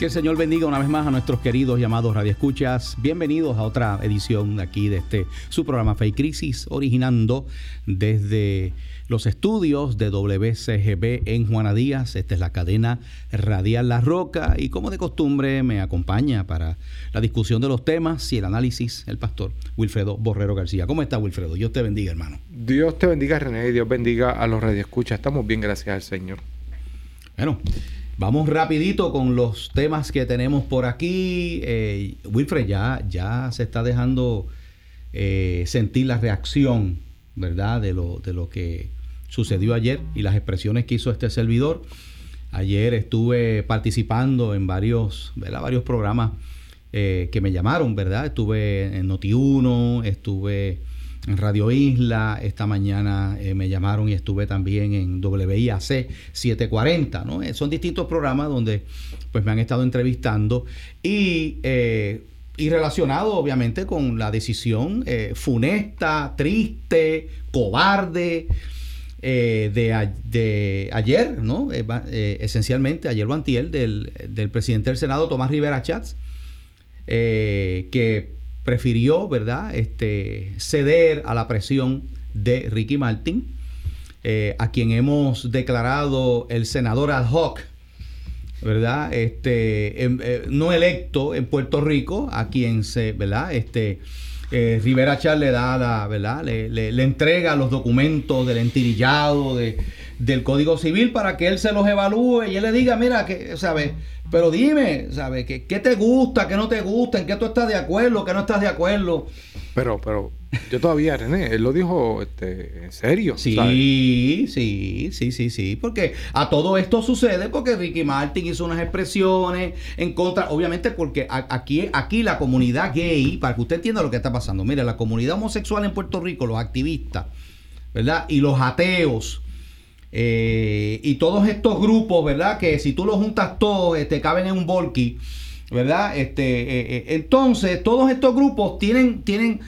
Que el Señor bendiga una vez más a nuestros queridos llamados radioescuchas. Bienvenidos a otra edición aquí de este su programa Fe y Crisis, originando desde los estudios de WCGB en Juana Díaz. Esta es la cadena radial La Roca y como de costumbre me acompaña para la discusión de los temas y el análisis el pastor Wilfredo Borrero García. ¿Cómo está Wilfredo? Dios te bendiga, hermano. Dios te bendiga, René, y Dios bendiga a los radioescuchas. Estamos bien, gracias al Señor. Bueno, Vamos rapidito con los temas que tenemos por aquí. Eh, Wilfred, ya, ya se está dejando eh, sentir la reacción, ¿verdad? De lo, de lo que sucedió ayer y las expresiones que hizo este servidor. Ayer estuve participando en varios, ¿verdad? varios programas eh, que me llamaron, ¿verdad? Estuve en Noti1, estuve Radio Isla. Esta mañana eh, me llamaron y estuve también en WIAC 740. ¿no? Eh, son distintos programas donde pues, me han estado entrevistando y, eh, y relacionado obviamente con la decisión funesta, triste, cobarde. de, ayer, ¿no? esencialmente, ayer o antier, del, del presidente del Senado, Tomás Rivera Chats, que prefirió, ¿verdad?, este, ceder a la presión de Ricky Martin, eh, a quien hemos declarado el senador ad hoc, ¿verdad?, este, em, eh, no electo en Puerto Rico, a quien se, ¿verdad?, este, eh, Rivera Char le da ¿verdad? Le, le, entrega los documentos del entirillado de, del Código Civil para que él se los evalúe y él le diga, mira, que, ¿sabes? Pero dime, ¿sabes? ¿Qué, ¿Qué, te gusta, qué no te gusta, en qué tú estás de acuerdo, qué no estás de acuerdo? Pero, pero, yo todavía, René, él lo dijo este, en serio. Sí, sí, sí, sí, sí. Porque a todo esto sucede porque Ricky Martin hizo unas expresiones en contra, obviamente porque aquí, aquí la comunidad gay, para que usted entienda lo que está pasando, mire, la comunidad homosexual en Puerto Rico, los activistas, ¿verdad? Y los ateos eh, y todos estos grupos, ¿verdad? Que si tú los juntas todos, te este, caben en un volky, ¿verdad? Este, eh, eh, entonces, todos estos grupos tienen, tienen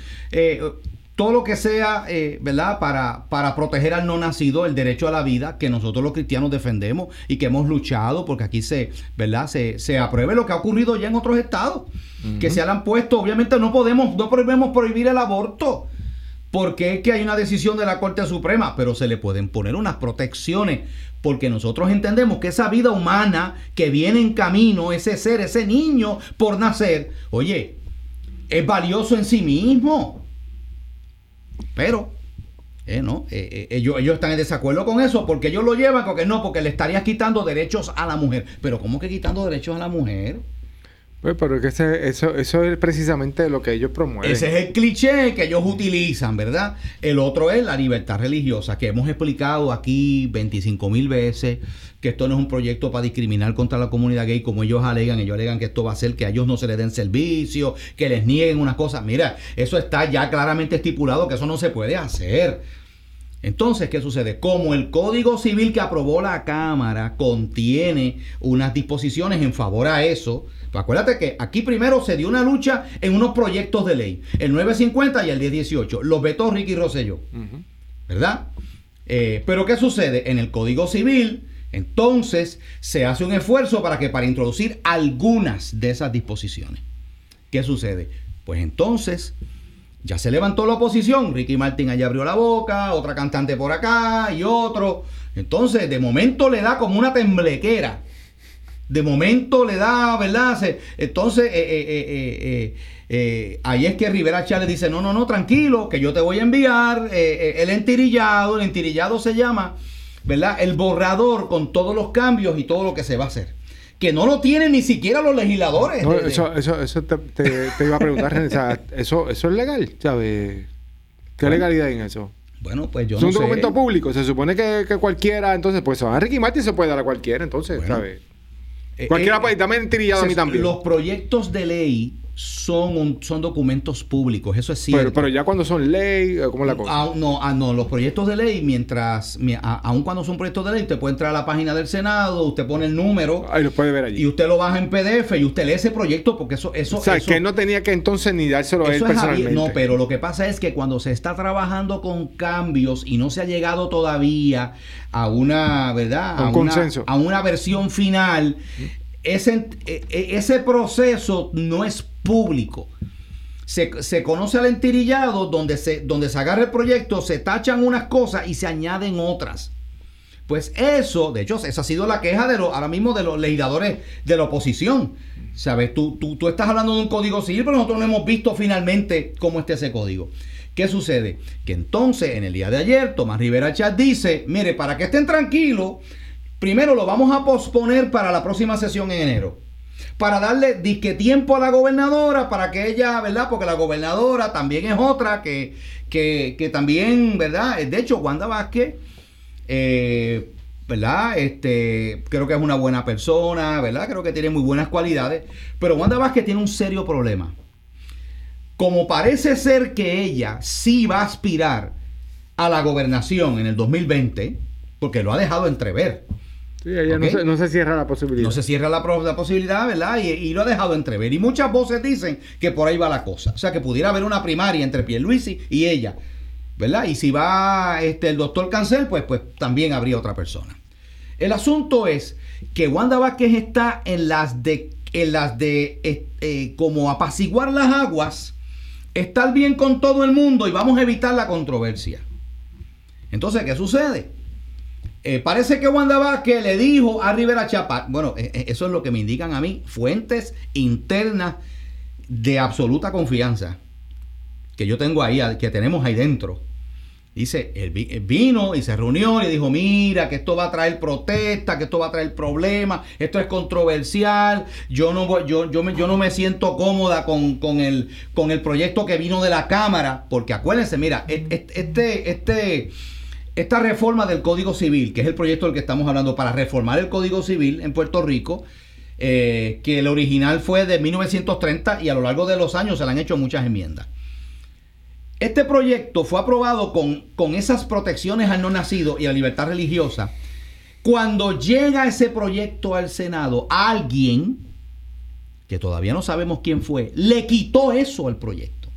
todo lo que sea, ¿verdad? Para, para proteger al no nacido, el derecho a la vida, que nosotros los cristianos defendemos y que hemos luchado, porque aquí se, ¿verdad? Se, se apruebe lo que ha ocurrido ya en otros estados, que se han puesto, obviamente no podemos, no podemos prohibir el aborto porque es que hay una decisión de la Corte Suprema, pero se le pueden poner unas protecciones, porque nosotros entendemos que esa vida humana que viene en camino, ese ser, ese niño por nacer, oye, es valioso en sí mismo. Pero, eh, no, eh, eh, ellos, están en desacuerdo con eso, porque ellos lo llevan, porque no, porque le estarías quitando derechos a la mujer. Pero ¿cómo que quitando derechos a la mujer? Pues, pero que eso, eso es precisamente lo que ellos promueven. Ese es el cliché que ellos utilizan, ¿verdad? El otro es la libertad religiosa, que hemos explicado aquí 25 mil veces, que esto no es un proyecto para discriminar contra la comunidad gay, como ellos alegan. Ellos alegan que esto va a hacer que a ellos no se les den servicio, que les nieguen unas cosas. Mira, eso está ya claramente estipulado que eso no se puede hacer. Entonces, ¿qué sucede? Como el Código Civil que aprobó la Cámara contiene unas disposiciones en favor a eso, acuérdate que aquí primero se dio una lucha en unos proyectos de ley, el 950 y el 1018. Los vetó Ricky Rosselló. ¿Verdad? Eh, pero ¿qué sucede? En el Código Civil, entonces se hace un esfuerzo para que para introducir algunas de esas disposiciones. ¿Qué sucede? Pues entonces ya se levantó la oposición. Ricky Martin allá abrió la boca, otra cantante por acá y otro. Entonces, de momento le da como una temblequera de momento le da, ¿verdad? entonces, eh, eh, eh, ahí es que Rivera Chávez dice, no, no, no, tranquilo, que yo te voy a enviar el entirillado, el entirillado se llama, ¿verdad? El borrador con todos los cambios y todo lo que se va a hacer. Que no lo tienen ni siquiera los legisladores. eso, eso, eso te, iba a preguntar, eso, eso es legal, ¿sabes? ¿Qué legalidad hay en eso? Bueno, pues yo no sé. Es un documento público. Se supone que, cualquiera, entonces, pues a Ricky Martin se puede dar a cualquiera, entonces, ¿sabes? Eh, Cualquiera eh, puede, dame a mí también. Los proyectos de ley son, un- son documentos públicos, eso es cierto. Pero, pero ya cuando son ley, eh, ¿cómo es la cosa? Aún no, ah, no, los proyectos de ley, mientras, mi- a- aun cuando son proyectos de ley, usted puede entrar a la página del Senado, usted pone el número Ahí lo puede ver allí. y usted lo baja en PDF y usted lee ese proyecto porque eso, eso, o sea, eso- que él no tenía que entonces ni dárselo a él personalmente. No, pero lo que pasa es que cuando se está trabajando con cambios y no se ha llegado todavía a una, ¿verdad? Un a consenso. Una, a una versión final, ese, e- e- ese proceso no es público. Se, se conoce al entirillado donde se, donde se agarra el proyecto, se tachan unas cosas y se añaden otras. Pues eso, de hecho, esa ha sido la queja de los, ahora mismo de los legisladores de la oposición. ¿Sabes? Tú, tú, tú estás hablando de un código civil, pero nosotros no hemos visto finalmente cómo está ese código. ¿Qué sucede? Que entonces, en el día de ayer, Tomás Rivera Chat dice, mire, para que estén tranquilos, primero lo vamos a posponer para la próxima sesión en enero. Para darle disque tiempo a la gobernadora, para que ella, ¿verdad? Porque la gobernadora también es otra que, que, que también, ¿verdad? De hecho, Wanda Vázquez, eh, ¿verdad? Este, creo que es una buena persona, ¿verdad? Creo que tiene muy buenas cualidades. Pero Wanda Vázquez tiene un serio problema. Como parece ser que ella sí va a aspirar a la gobernación en el 2020, porque lo ha dejado entrever. Sí, ella no, se, no se cierra la posibilidad. No se cierra la, posibilidad, ¿verdad? Y, y lo ha dejado entrever. Y muchas voces dicen que por ahí va la cosa. O sea, que pudiera haber una primaria entre Pierluisi y ella, ¿verdad? Y si va este, el doctor Cancel, pues, pues también habría otra persona. El asunto es que Wanda Vázquez está en las de, en las de eh, eh, como apaciguar las aguas, estar bien con todo el mundo y vamos a evitar la controversia. Entonces, ¿qué sucede? Eh, parece que Wanda Vázquez le dijo a Rivera Chapa, bueno, eh, eh, eso es lo que me indican a mí, fuentes internas de absoluta confianza que yo tengo ahí, que tenemos ahí dentro. Dice, él, vi- él vino y se reunió y dijo, mira, que esto va a traer protesta, que esto va a traer problemas, esto es controversial, yo no, voy- yo, yo, me, yo no me siento cómoda con, con el, con el proyecto que vino de la Cámara, porque acuérdense, mira, e- e- este, este, esta reforma del Código Civil, que es el proyecto del que estamos hablando para reformar el Código Civil en Puerto Rico, eh, que el original fue de 1930 y a lo largo de los años se le han hecho muchas enmiendas. Este proyecto fue aprobado con, con esas protecciones al no nacido y a la libertad religiosa. Cuando llega ese proyecto al Senado, alguien, que todavía no sabemos quién fue, le quitó eso al proyecto.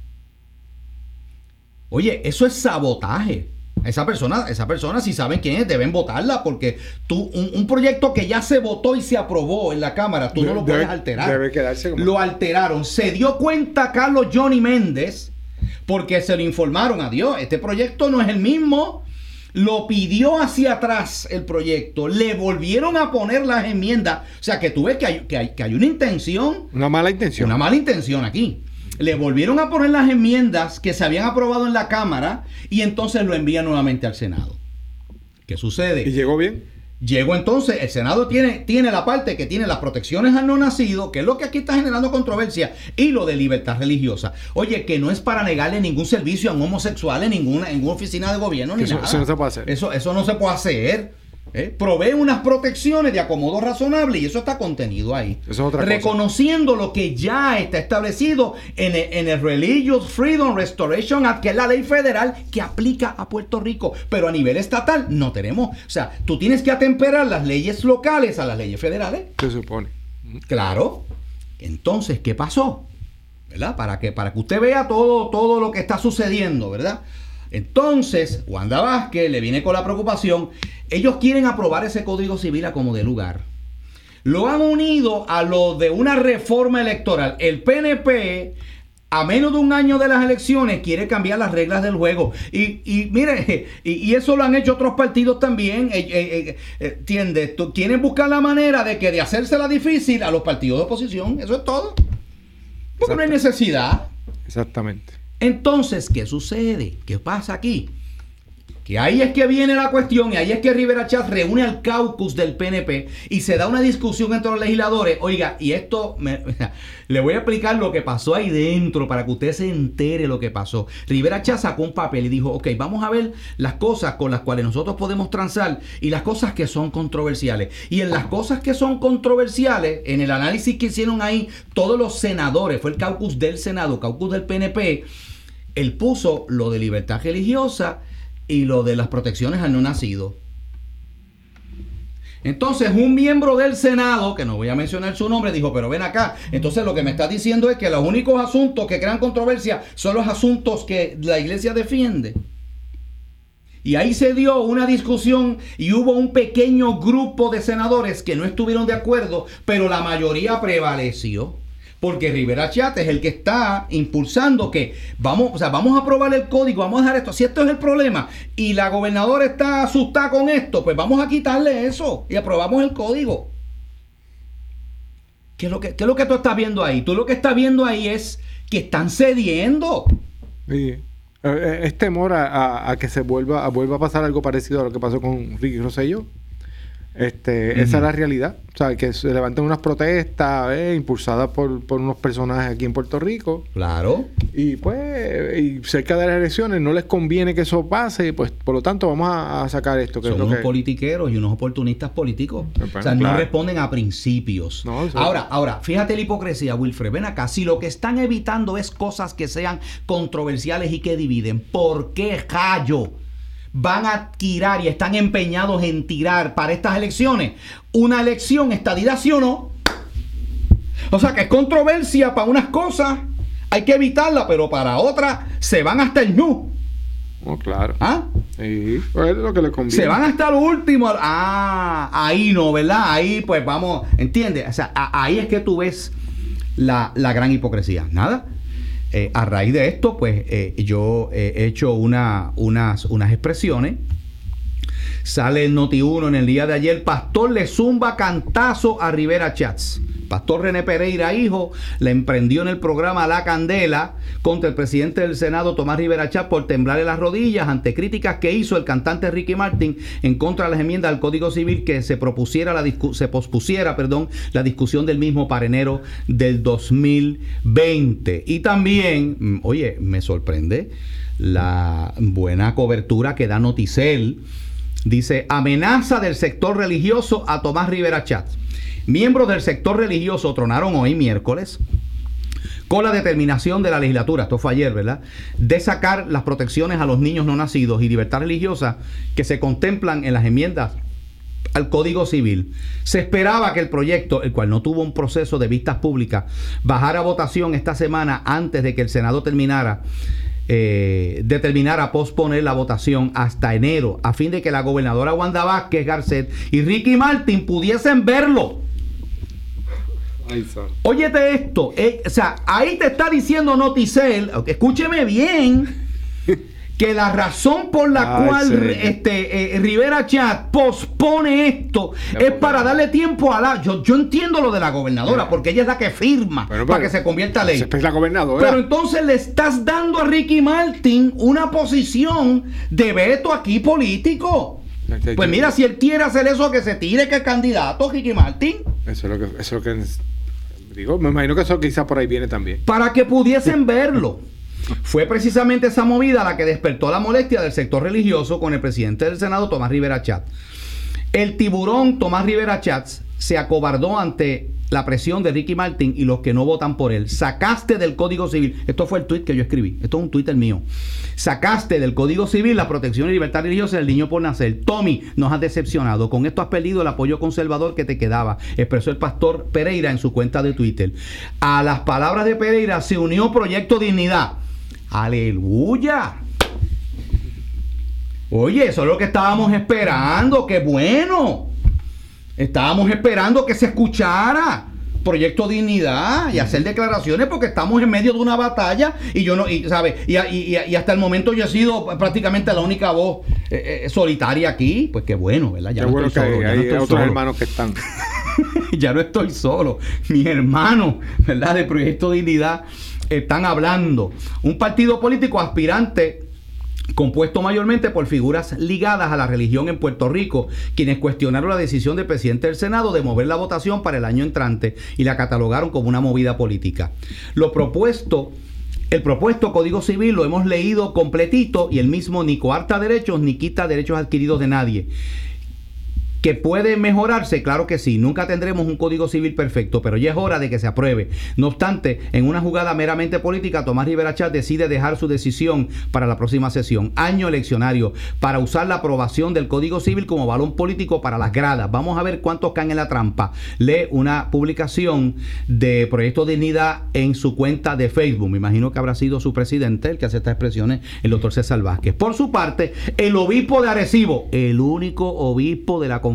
Oye, eso es sabotaje. Esa persona, esa persona, si saben quién es, deben votarla porque tú, un, un proyecto que ya se votó y se aprobó en la Cámara, tú no lo Debe- puedes alterar. Debe quedarse como... Lo alteraron. Se dio cuenta Carlos Johnny Méndez porque se lo informaron a Dios. Este proyecto no es el mismo. Lo pidió hacia atrás el proyecto. Le volvieron a poner las enmiendas. O sea que tú ves que hay, que hay, que hay una intención Una mala intención. una mala intención aquí. Le volvieron a poner las enmiendas que se habían aprobado en la Cámara y entonces lo envían nuevamente al Senado. ¿Qué sucede? ¿Y llegó bien? Llegó entonces, el Senado tiene, tiene la parte que tiene las protecciones al no nacido, que es lo que aquí está generando controversia, y lo de libertad religiosa. Oye, que no es para negarle ningún servicio a un homosexual en ninguna, en ninguna oficina de gobierno ni Eso- nada. eso no se puede hacer. Eso, eso no se puede hacer. ¿Eh? Provee unas protecciones de acomodo razonable y eso está contenido ahí. Eso es otra cosa. Reconociendo lo que ya está establecido en el, en el Religious Freedom Restoration Act, que es la ley federal que aplica a Puerto Rico, pero a nivel estatal no tenemos. O sea, tú tienes que atemperar las leyes locales a las leyes federales. Se supone. Claro. Entonces, ¿qué pasó? ¿Verdad? Para que, para que usted vea todo, todo lo que está sucediendo, ¿verdad? Entonces, Wanda Vázquez le viene con la preocupación. Ellos quieren aprobar ese código civil a como de lugar. Lo han unido a lo de una reforma electoral. El PNP, a menos de un año de las elecciones, quiere cambiar las reglas del juego. Y, y mire, y, y eso lo han hecho otros partidos también. Eh, eh, eh, eh, Quieren buscar la manera de que de hacérsela difícil a los partidos de oposición. Eso es todo. Porque no hay necesidad. Exactamente. Entonces, ¿qué sucede? ¿Qué pasa aquí? Que ahí es que viene la cuestión y ahí es que Rivera Chat reúne al caucus del PNP y se da una discusión entre los legisladores. Oiga, y esto me, le voy a explicar lo que pasó ahí dentro para que usted se entere lo que pasó. Rivera Chat sacó un papel y dijo, ok, vamos a ver las cosas con las cuales nosotros podemos transar y las cosas que son controversiales. Y en las cosas que son controversiales, en el análisis que hicieron ahí todos los senadores, fue el caucus del Senado, caucus del PNP, él puso lo de libertad religiosa y lo de las protecciones al no nacido. Entonces, un miembro del Senado, que no voy a mencionar su nombre, dijo, pero ven acá. Entonces, lo que me está diciendo es que los únicos asuntos que crean controversia son los asuntos que la iglesia defiende. Y ahí se dio una discusión y hubo un pequeño grupo de senadores que no estuvieron de acuerdo, pero la mayoría prevaleció. Porque Rivera Chat es el que está impulsando que vamos, o sea, vamos a aprobar el código, vamos a dejar esto. Si esto es el problema y la gobernadora está asustada con esto, pues vamos a quitarle eso y aprobamos el código. ¿Qué es lo que, qué es lo que tú estás viendo ahí? Tú lo que estás viendo ahí es que están cediendo. Sí. Eh, eh, Es temor a, que se vuelva a, vuelva a pasar algo parecido a lo que pasó con Ricky Rosselló. Este, Esa es la realidad. O sea, que se levanten unas protestas eh, impulsadas por, por unos personajes aquí en Puerto Rico. Claro. Y pues, y cerca de las elecciones no les conviene que eso pase. Pues, por lo tanto, vamos a, a sacar esto. Que Son es lo unos que... politiqueros y unos oportunistas políticos. Bueno, o sea, no responden a principios. No, ahora, ahora, fíjate la hipocresía, Wilfred. Ven acá. Si lo que están evitando es cosas que sean controversiales y que dividen, ¿por qué callo? Van a tirar y están empeñados en tirar para estas elecciones una elección estadidad, ¿sí o no? O sea, que es controversia para unas cosas, hay que evitarla, pero para otras se van hasta el ñu. Oh, claro. ¿Ah? Sí, pues es lo que le conviene. Se van hasta lo último. Ah, ahí no, ¿verdad? Ahí pues vamos, ¿entiendes? O sea, a- ahí es que tú ves la, la gran hipocresía. Nada. Eh, a raíz de esto, pues eh, yo eh, he hecho una, unas, unas expresiones. Sale el Noti 1 en el día de ayer. Pastor le zumba cantazo a Rivera Chats. Pastor René Pereira, hijo, le emprendió en el programa La Candela contra el presidente del Senado, Tomás Rivera Chats, por temblarle las rodillas ante críticas que hizo el cantante Ricky Martin en contra de las enmiendas al Código Civil que se propusiera la se pospusiera, perdón, la discusión del mismo para enero del 2020. Y también, mm, oye, me sorprende la buena cobertura que da Noticel Dice, amenaza del sector religioso a Tomás Rivera Chat. Miembros del sector religioso tronaron hoy miércoles con la determinación de la legislatura, esto fue ayer, ¿verdad? De sacar las protecciones a los niños no nacidos y libertad religiosa que se contemplan en las enmiendas al Código Civil. Se esperaba que el proyecto, el cual no tuvo un proceso de vistas públicas, bajara a votación esta semana antes de que el Senado terminara, eh, determinara posponer la votación hasta enero, a fin de que la gobernadora Wanda Vázquez Garcet y Ricky Martin pudiesen verlo. Ay. Óyete esto, eh, o sea, ahí te está diciendo Noticel, escúcheme bien, que la razón por la Ay, cual este eh, Rivera Chat pospone esto es para darle tiempo a la. Yo, yo entiendo lo de la gobernadora, porque ella es la que firma Bueno, para pero- que se convierta ley. Es la gobernadora. Pero entonces le estás dando a Ricky Martin una posición de veto aquí político. Pues mira, si él quiere hacer eso, que se tire que el candidato, Ricky Martin. Eso es lo que, eso es lo que digo. Me imagino que eso quizá por ahí viene también. para que pudiesen verlo. Fue precisamente esa movida la que despertó la molestia del sector religioso con el presidente del Senado, Tomás Rivera Chat. El tiburón Tomás Rivera Chats se acobardó ante la presión de Ricky Martin y los que no votan por él. Sacaste del Código Civil, esto fue el tuit que yo escribí, esto es un tuit el mío. Sacaste del Código Civil la protección y libertad religiosa del niño por nacer. Tommy, nos has decepcionado. Con esto has perdido el apoyo conservador que te quedaba, expresó el pastor Pereira en su cuenta de Twitter. A las palabras de Pereira se unió Proyecto Dignidad. Aleluya. Oye, eso es lo que estábamos esperando, qué bueno. Estábamos esperando que se escuchara Proyecto Dignidad y hacer declaraciones porque estamos en medio de una batalla y yo no, y, ¿sabe? Y, y- y- y hasta el momento yo he sido prácticamente la única voz eh, eh, solitaria aquí. Pues qué bueno, ¿verdad? Ya Qué no bueno que estoy solo, hay, ya no hay estoy otros solo. hermanos que están. ya no estoy solo. Mis hermanos, ¿verdad? De Proyecto Dignidad están hablando. Un partido político aspirante compuesto mayormente por figuras ligadas a la religión en Puerto Rico, quienes cuestionaron la decisión del presidente del Senado de mover la votación para el año entrante y la catalogaron como una movida política. Lo propuesto el propuesto Código Civil lo hemos leído completito y el mismo ni coarta derechos ni quita derechos adquiridos de nadie. ¿Que puede mejorarse? Claro que sí. Nunca tendremos un código civil perfecto, pero ya es hora de que se apruebe. No obstante, en una jugada meramente política, Tomás Rivera Chat decide dejar su decisión para la próxima sesión, año eleccionario, para usar la aprobación del código civil como balón político para las gradas. Vamos a ver cuántos caen en la trampa. Lee una publicación de Proyecto Dignidad en su cuenta de Facebook. Me imagino que habrá sido su presidente el que hace estas expresiones, el doctor César Vázquez. Por su parte, el obispo de Arecibo, el único obispo de la conferencia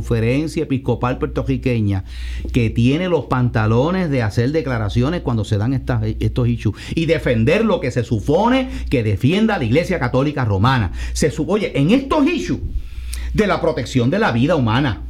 episcopal puertorriqueña que tiene los pantalones de hacer declaraciones cuando se dan estos issues y defender lo que se supone que defienda la Iglesia Católica Romana. Se oye, en estos issues de la protección de la vida humana,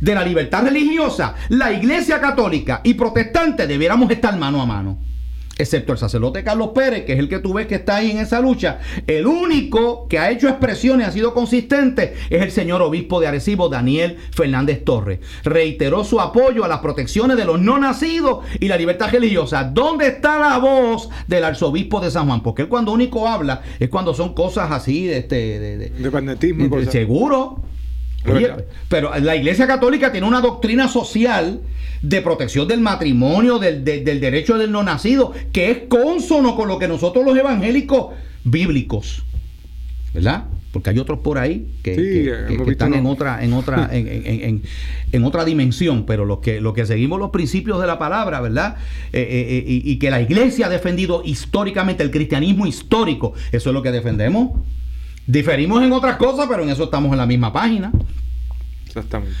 de la libertad religiosa, la Iglesia Católica y protestante debiéramos estar mano a mano excepto el sacerdote Carlos Pérez, que es el que tú ves que está ahí en esa lucha, el único que ha hecho expresiones, ha sido consistente, es el señor obispo de Arecibo, Daniel Fernández Torres. Reiteró su apoyo a las protecciones de los no nacidos y la libertad religiosa. ¿Dónde está la voz del arzobispo de San Juan? Porque él cuando único habla es cuando son cosas así de... este de, de, Dependentismo. de- seguro. Oye, pero la Iglesia Católica tiene una doctrina social de protección del matrimonio, del, de- del derecho del no nacido, que es consono con lo que nosotros los evangélicos bíblicos, ¿verdad? Porque hay otros por ahí que, Sí, que- que- hemos que visto, están en otra, en otra, en, en- en- en otra dimensión, pero los que, los que seguimos los principios de la palabra, ¿verdad? Eh, eh, eh, y, y que la iglesia ha defendido históricamente, el cristianismo histórico, eso es lo que defendemos. Diferimos en otras cosas, pero en eso estamos en la misma página. Exactamente.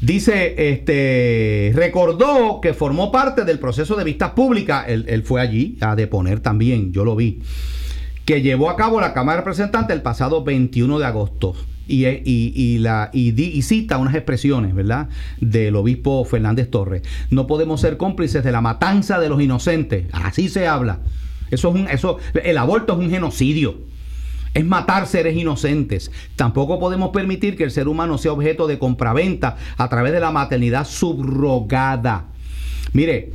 Dice, este, recordó que formó parte del proceso de vistas públicas, él, él fue allí a deponer también, yo lo vi, que llevó a cabo la Cámara de Representantes el pasado 21 de agosto. Y, y- y la, y, di- y cita unas expresiones, ¿verdad?, del obispo Fernández Torres. No podemos ser cómplices de la matanza de los inocentes. Así se habla. Eso es un, eso, el aborto es un genocidio es matar seres inocentes. Tampoco podemos permitir que el ser humano sea objeto de compraventa a través de la maternidad subrogada. Mire,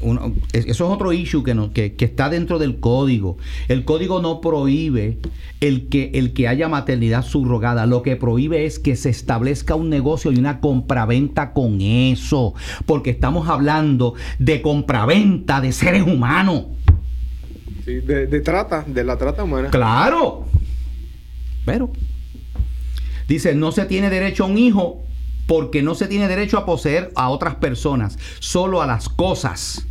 uno- eso es otro issue que, no- que, que está dentro del código. El código no prohíbe el que, el que haya maternidad subrogada. Lo que prohíbe es que se establezca un negocio y una compraventa con eso. Porque estamos hablando de compraventa de seres humanos. Sí, de, de trata, de la trata humana. Claro. Pero dice, no se tiene derecho a un hijo porque no se tiene derecho a poseer a otras personas, solo a las cosas.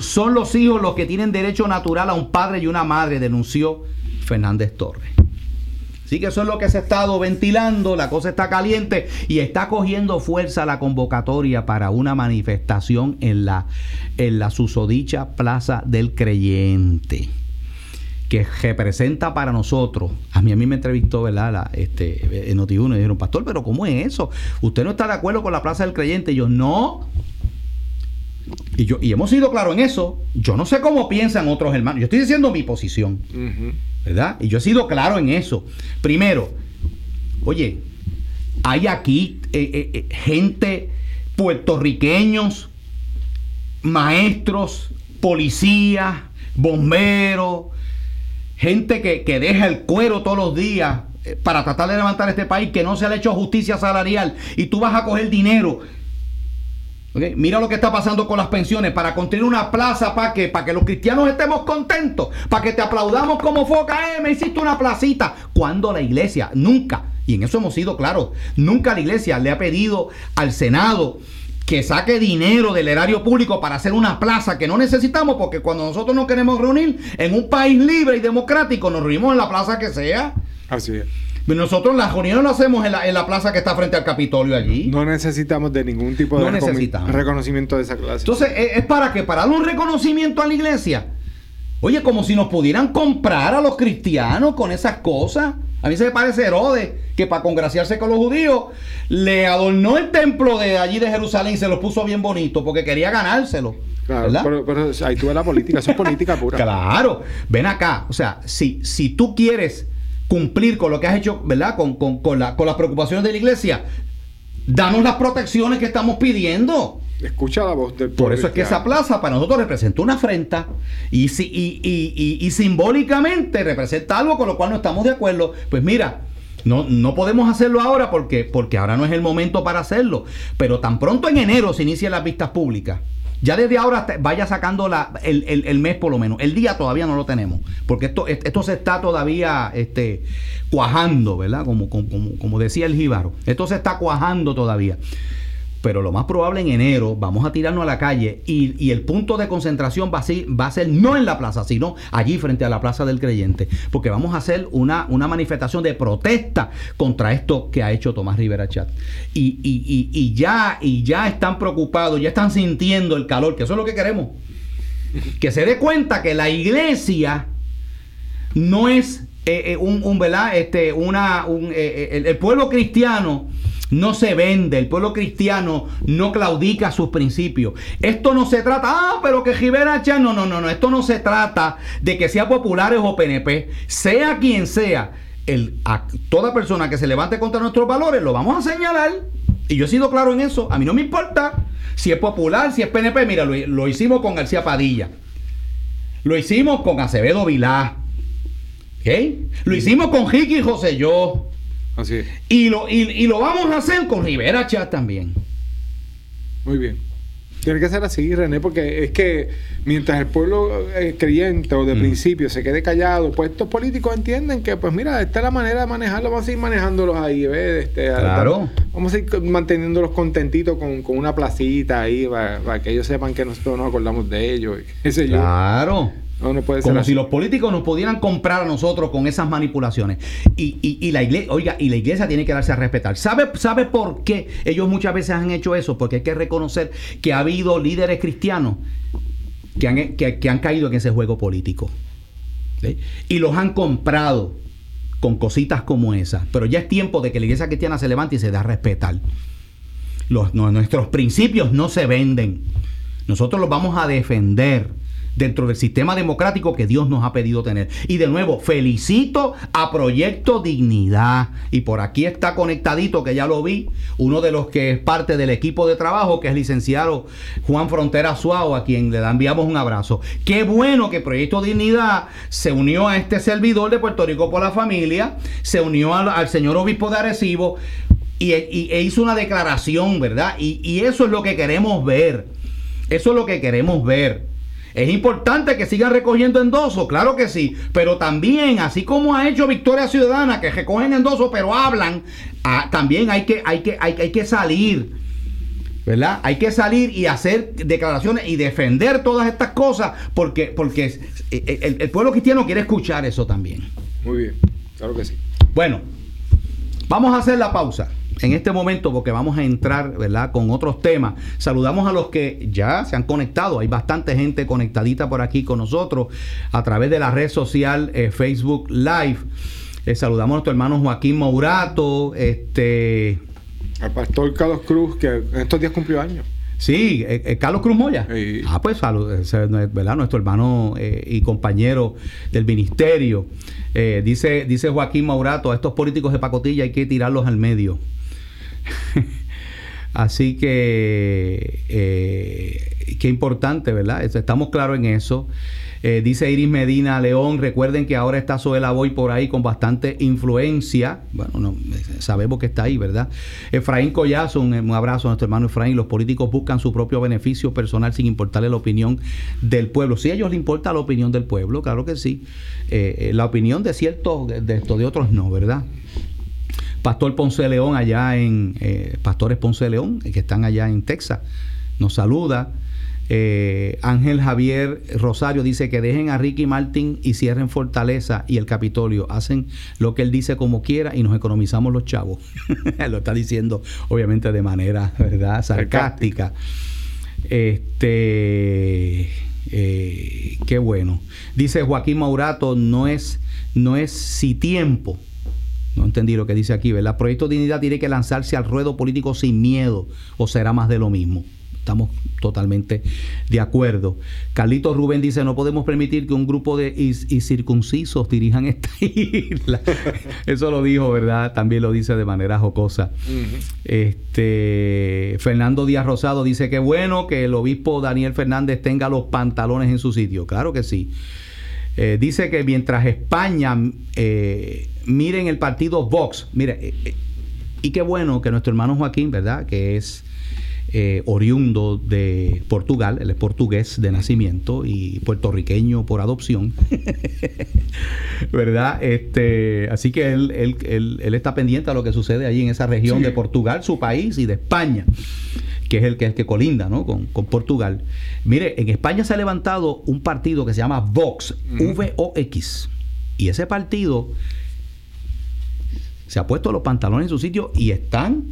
Son los hijos los que tienen derecho natural a un padre y una madre, denunció Fernández Torres. Así que eso es lo que se ha estado ventilando, la cosa está caliente y está cogiendo fuerza la convocatoria para una manifestación en la, en la susodicha Plaza del Creyente que representa para nosotros. A mí, a mí me entrevistó, ¿verdad? La, este, en Noti1 y dijeron, Pastor, pero ¿cómo es eso? ¿Usted no está de acuerdo con la Plaza del Creyente? Y yo, no. Y, yo, y hemos sido claros en eso. Yo no sé cómo piensan otros hermanos. Yo estoy diciendo mi posición. ¿verdad? Y yo he sido claro en eso. Primero, oye, hay aquí eh, eh, eh, gente, puertorriqueños, maestros, policías, bomberos, gente que, que deja el cuero todos los días eh, para tratar de levantar este país, que no se le ha hecho justicia salarial y tú vas a coger dinero. Mira lo que está pasando con las pensiones para construir una plaza para que, para que los cristianos estemos contentos, para que te aplaudamos como foca, eh, me hiciste una placita. Cuando la iglesia, nunca, y en eso hemos sido claros, nunca la iglesia le ha pedido al Senado que saque dinero del erario público para hacer una plaza que no necesitamos, porque cuando nosotros nos queremos reunir en un país libre y democrático, nos reunimos en la plaza que sea. Así es. Nosotros las reuniones lo hacemos en la, en la plaza que está frente al Capitolio allí. No necesitamos de ningún tipo de No recomi- necesitamos. reconocimiento de esa clase. Entonces, ¿es es para que Para darle un reconocimiento a la iglesia. Oye, como si nos pudieran comprar a los cristianos con esas cosas. A mí se me parece Herodes, que para congraciarse con los judíos, le adornó el templo de allí de Jerusalén y se lo puso bien bonito, porque quería ganárselo. Claro, pero, pero ahí tú ves la política, eso es política pura. Claro, ven acá. O sea, si, si tú quieres cumplir con lo que has hecho, ¿verdad? Con, con, con, la, con las preocupaciones de la iglesia, danos las protecciones que estamos pidiendo. Escucha la voz del Por eso es que esa plaza para nosotros representa una afrenta y, si- y, y- y- y simbólicamente representa algo con lo cual no estamos de acuerdo. Pues mira, no, no podemos hacerlo ahora porque, porque ahora no es el momento para hacerlo. Pero tan pronto en enero se inician las vistas públicas. Ya desde ahora vaya sacando la, el, el- el mes por lo menos. El día todavía no lo tenemos. Porque esto, esto se está todavía este, cuajando, ¿verdad? Como, como, como- como decía el jíbaro. Esto se está cuajando todavía pero lo más probable en enero vamos a tirarnos a la calle y, el punto de concentración va a, ser, va a ser no en la plaza, sino allí frente a la plaza del creyente, porque vamos a hacer una, una manifestación de protesta contra esto que ha hecho Tomás Rivera Chat. Y- y- y ya, y ya están preocupados, ya están sintiendo el calor, que eso es lo que queremos. Que se dé cuenta que la iglesia no es eh, eh, un. Este, una, un, eh, el, pueblo cristiano no se vende, el pueblo cristiano no claudica sus principios. Esto no se trata, ah, pero que Rivera Chat, no, no, no, no, esto no se trata de que sea populares o PNP, sea quien sea, el, a toda persona que se levante contra nuestros valores, lo vamos a señalar. Y yo he sido claro en eso, a mí no me importa si es popular, si es PNP, mira, lo, lo hicimos con García Padilla, lo hicimos con Acevedo Vilá. ¿Ok? Lo hicimos con Ricky José Yo. Así es. Y lo, y, y lo vamos a hacer con Rivera Chat también. Muy bien. Tiene que ser así, René, porque es que mientras el pueblo eh, creyente o de Mm. principio se quede callado, pues estos políticos entienden que, pues mira, esta es la manera de manejarlo, vamos a ir manejándolos ahí, ¿ves? Este, Claro. Vamos a ir manteniéndolos contentitos con, con una placita ahí para, para que ellos sepan que nosotros nos acordamos de ellos. y qué sé yo. Claro. No, no puede ser Como así. si los políticos nos pudieran comprar a nosotros con esas manipulaciones. Y, y- y la iglesia, oiga, y la iglesia tiene que darse a respetar. ¿Sabe, ¿Sabe por qué ellos muchas veces han hecho eso? Porque hay que reconocer que ha habido líderes cristianos que han, que, que han caído en ese juego político. ¿sí? Y los han comprado con cositas como esas. Pero ya es tiempo de que la iglesia cristiana se levante y se dé a respetar. Los, no- nuestros principios no se venden. Nosotros los vamos a defender dentro del sistema democrático que Dios nos ha pedido tener. Y de nuevo, felicito a Proyecto Dignidad. Y por aquí está conectadito, que ya lo vi, uno de los que es parte del equipo de trabajo, que es licenciado Juan Frontera Suao, a quien le enviamos un abrazo. Qué bueno que Proyecto Dignidad se unió a este servidor de Puerto Rico por la familia, se unió al, señor obispo de Arecibo y, e hizo una declaración, ¿verdad? Y eso es lo que queremos ver. Eso es lo que queremos ver. Es importante que sigan recogiendo endosos, claro que sí, pero también, así como ha hecho Victoria Ciudadana, que recogen endosos pero hablan, ah, también hay que, hay, que, hay, hay que salir, ¿verdad? Hay que salir y hacer declaraciones y defender todas estas cosas, porque, porque es- eh, el, el pueblo cristiano quiere escuchar eso también. Muy bien, claro que sí. Bueno, vamos a hacer la pausa en este momento porque vamos a entrar, ¿verdad?, con otros temas. Saludamos a los que ya se han conectado. Hay bastante gente conectadita por aquí con nosotros a través de la red social eh, Facebook Live. Eh, saludamos a nuestro hermano Joaquín Mourato, este, Al pastor Carlos Cruz, que en estos días cumplió años. Sí, eh, eh, Carlos Cruz Moya. Sí. Ah, pues ¿verdad? Nuestro hermano eh, y compañero del ministerio. Dice, dice Joaquín Maurato, a estos políticos de pacotilla hay que tirarlos al medio. Así que, eh, qué importante, ¿verdad? Estamos claros en eso. Eh, dice Iris Medina León, recuerden que ahora está Zoela Boy por ahí con bastante influencia. Bueno, no, sabemos que está ahí, ¿verdad? Efraín Collazo, un, abrazo a nuestro hermano Efraín. Los políticos buscan su propio beneficio personal sin importarle la opinión del pueblo. Si a ellos les importa la opinión del pueblo, claro que sí. Eh, eh, la opinión de ciertos, de, de de otros no, ¿verdad? Pastor Ponce de León allá en eh, Pastores Ponce León, eh, que están allá en Texas, nos saluda. Eh, Ángel Javier Rosario dice que dejen a Ricky Martin y cierren Fortaleza y el Capitolio. Hacen lo que él dice como quiera y nos economizamos los chavos. lo está diciendo obviamente de manera, ¿verdad? Sarcástica. Este, qué bueno. Dice Joaquín Maurato, no es, no es si tiempo. No entendí lo que dice aquí, ¿verdad? Proyecto Dignidad tiene que lanzarse al ruedo político sin miedo o será más de lo mismo. estamos totalmente de acuerdo. Carlito Rubén dice, no podemos permitir que un grupo de circuncisos dirijan esta isla. Eso lo dijo, ¿verdad? También lo dice de manera jocosa. Este Fernando Díaz Rosado dice que bueno que el obispo Daniel Fernández tenga los pantalones en su sitio. Claro que sí. Eh, dice que mientras España eh, miren el partido Vox, mire, eh, y qué bueno que nuestro hermano Joaquín, ¿verdad? Que es eh, oriundo de Portugal, él es portugués de nacimiento y puertorriqueño por adopción, ¿verdad? Este, así que él, él, está pendiente a lo que sucede allí en esa región de Portugal, su país, y de España, que es el que, el que colinda ¿no? con, Portugal. Mire, en España se ha levantado un partido que se llama Vox, V-O-X, y ese partido se ha puesto los pantalones en su sitio y están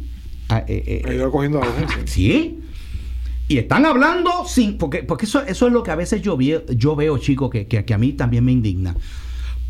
Ah, eh, eh, cogiendo Sí. Y están hablando sin. Porque, porque eso, eso es lo que a veces yo, yo veo, chicos, que, que, a mí también me indigna.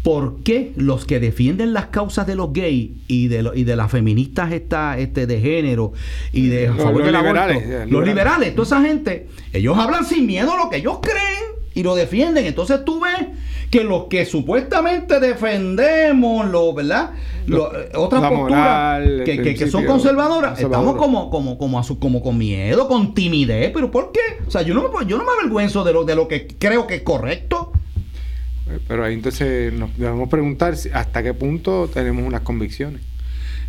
¿Por qué los que defienden las causas de los gays y de, y de las feministas esta, este, de género y de los, liberales, los liberales, toda esa gente, ellos hablan sin miedo lo que ellos creen y lo defienden. Entonces tú ves que los que supuestamente defendemos, lo, ¿verdad? Eh, otras posturas que, son conservadoras, estamos como, como, como, a su, como con miedo, con timidez. ¿Pero por qué? O sea, yo no me, yo no me avergüenzo de lo, de lo que creo que es correcto. Eh, pero ahí entonces nos debemos preguntar hasta qué punto tenemos unas convicciones.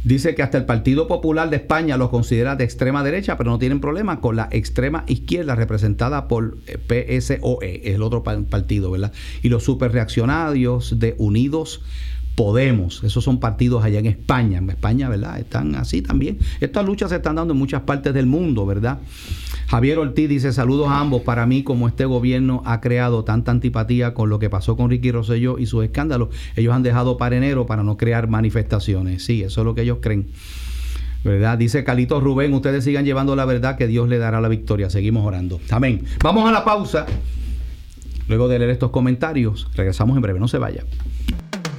Dice que hasta el Partido Popular de España los considera de extrema derecha, pero no tienen problema con la extrema izquierda representada por eh, PSOE, el otro partido, ¿verdad? Y los superreaccionarios de Unidos Podemos, esos son partidos allá en España, en España, ¿verdad? Están así también. Estas luchas se están dando en muchas partes del mundo, ¿verdad? Javier Ortiz dice, saludos a ambos. Para mí, como este gobierno ha creado tanta antipatía con lo que pasó con Ricky Rosselló y sus escándalos, ellos han dejado para enero para no crear manifestaciones. Sí, eso es lo que ellos creen. ¿verdad? Dice Calito Rubén, ustedes sigan llevando la verdad que Dios le dará la victoria. Seguimos orando. Amén. Vamos a la pausa. Luego de leer estos comentarios, regresamos en breve. No se vaya.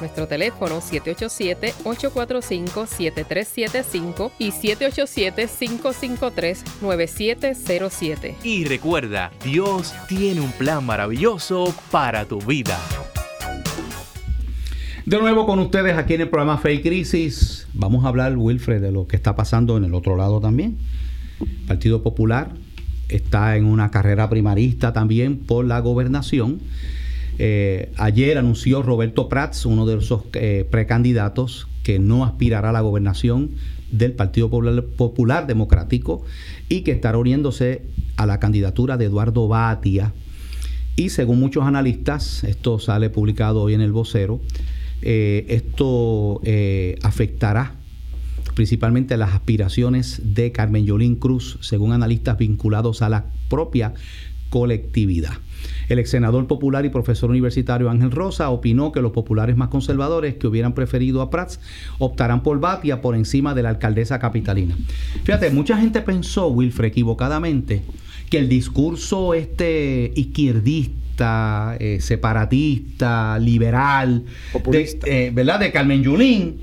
Nuestro teléfono 787-845-7375 y 787-553-9707. Y recuerda, Dios tiene un plan maravilloso para tu vida. De nuevo con ustedes aquí en el programa Fe Crisis. Vamos a hablar, Wilfred, de lo que está pasando en el otro lado también. Partido Popular está en una carrera primarista también por la gobernación eh, ayer anunció Roberto Prats, uno de esos eh, precandidatos, que no aspirará a la gobernación del Partido Popular, Democrático y que estará uniéndose a la candidatura de Eduardo Batia. Y según muchos analistas, esto sale publicado hoy en el vocero, eh, esto afectará principalmente las aspiraciones de Carmen Yolín Cruz, según analistas vinculados a la propia colectividad. El ex senador popular y profesor universitario Ángel Rosa opinó que los populares más conservadores que hubieran preferido a Prats optarán por Batia por encima de la alcaldesa capitalina. Fíjate, mucha gente pensó, Wilfred, equivocadamente, que el discurso este izquierdista, eh, separatista, liberal, de, eh, ¿verdad? De Carmen Yulín,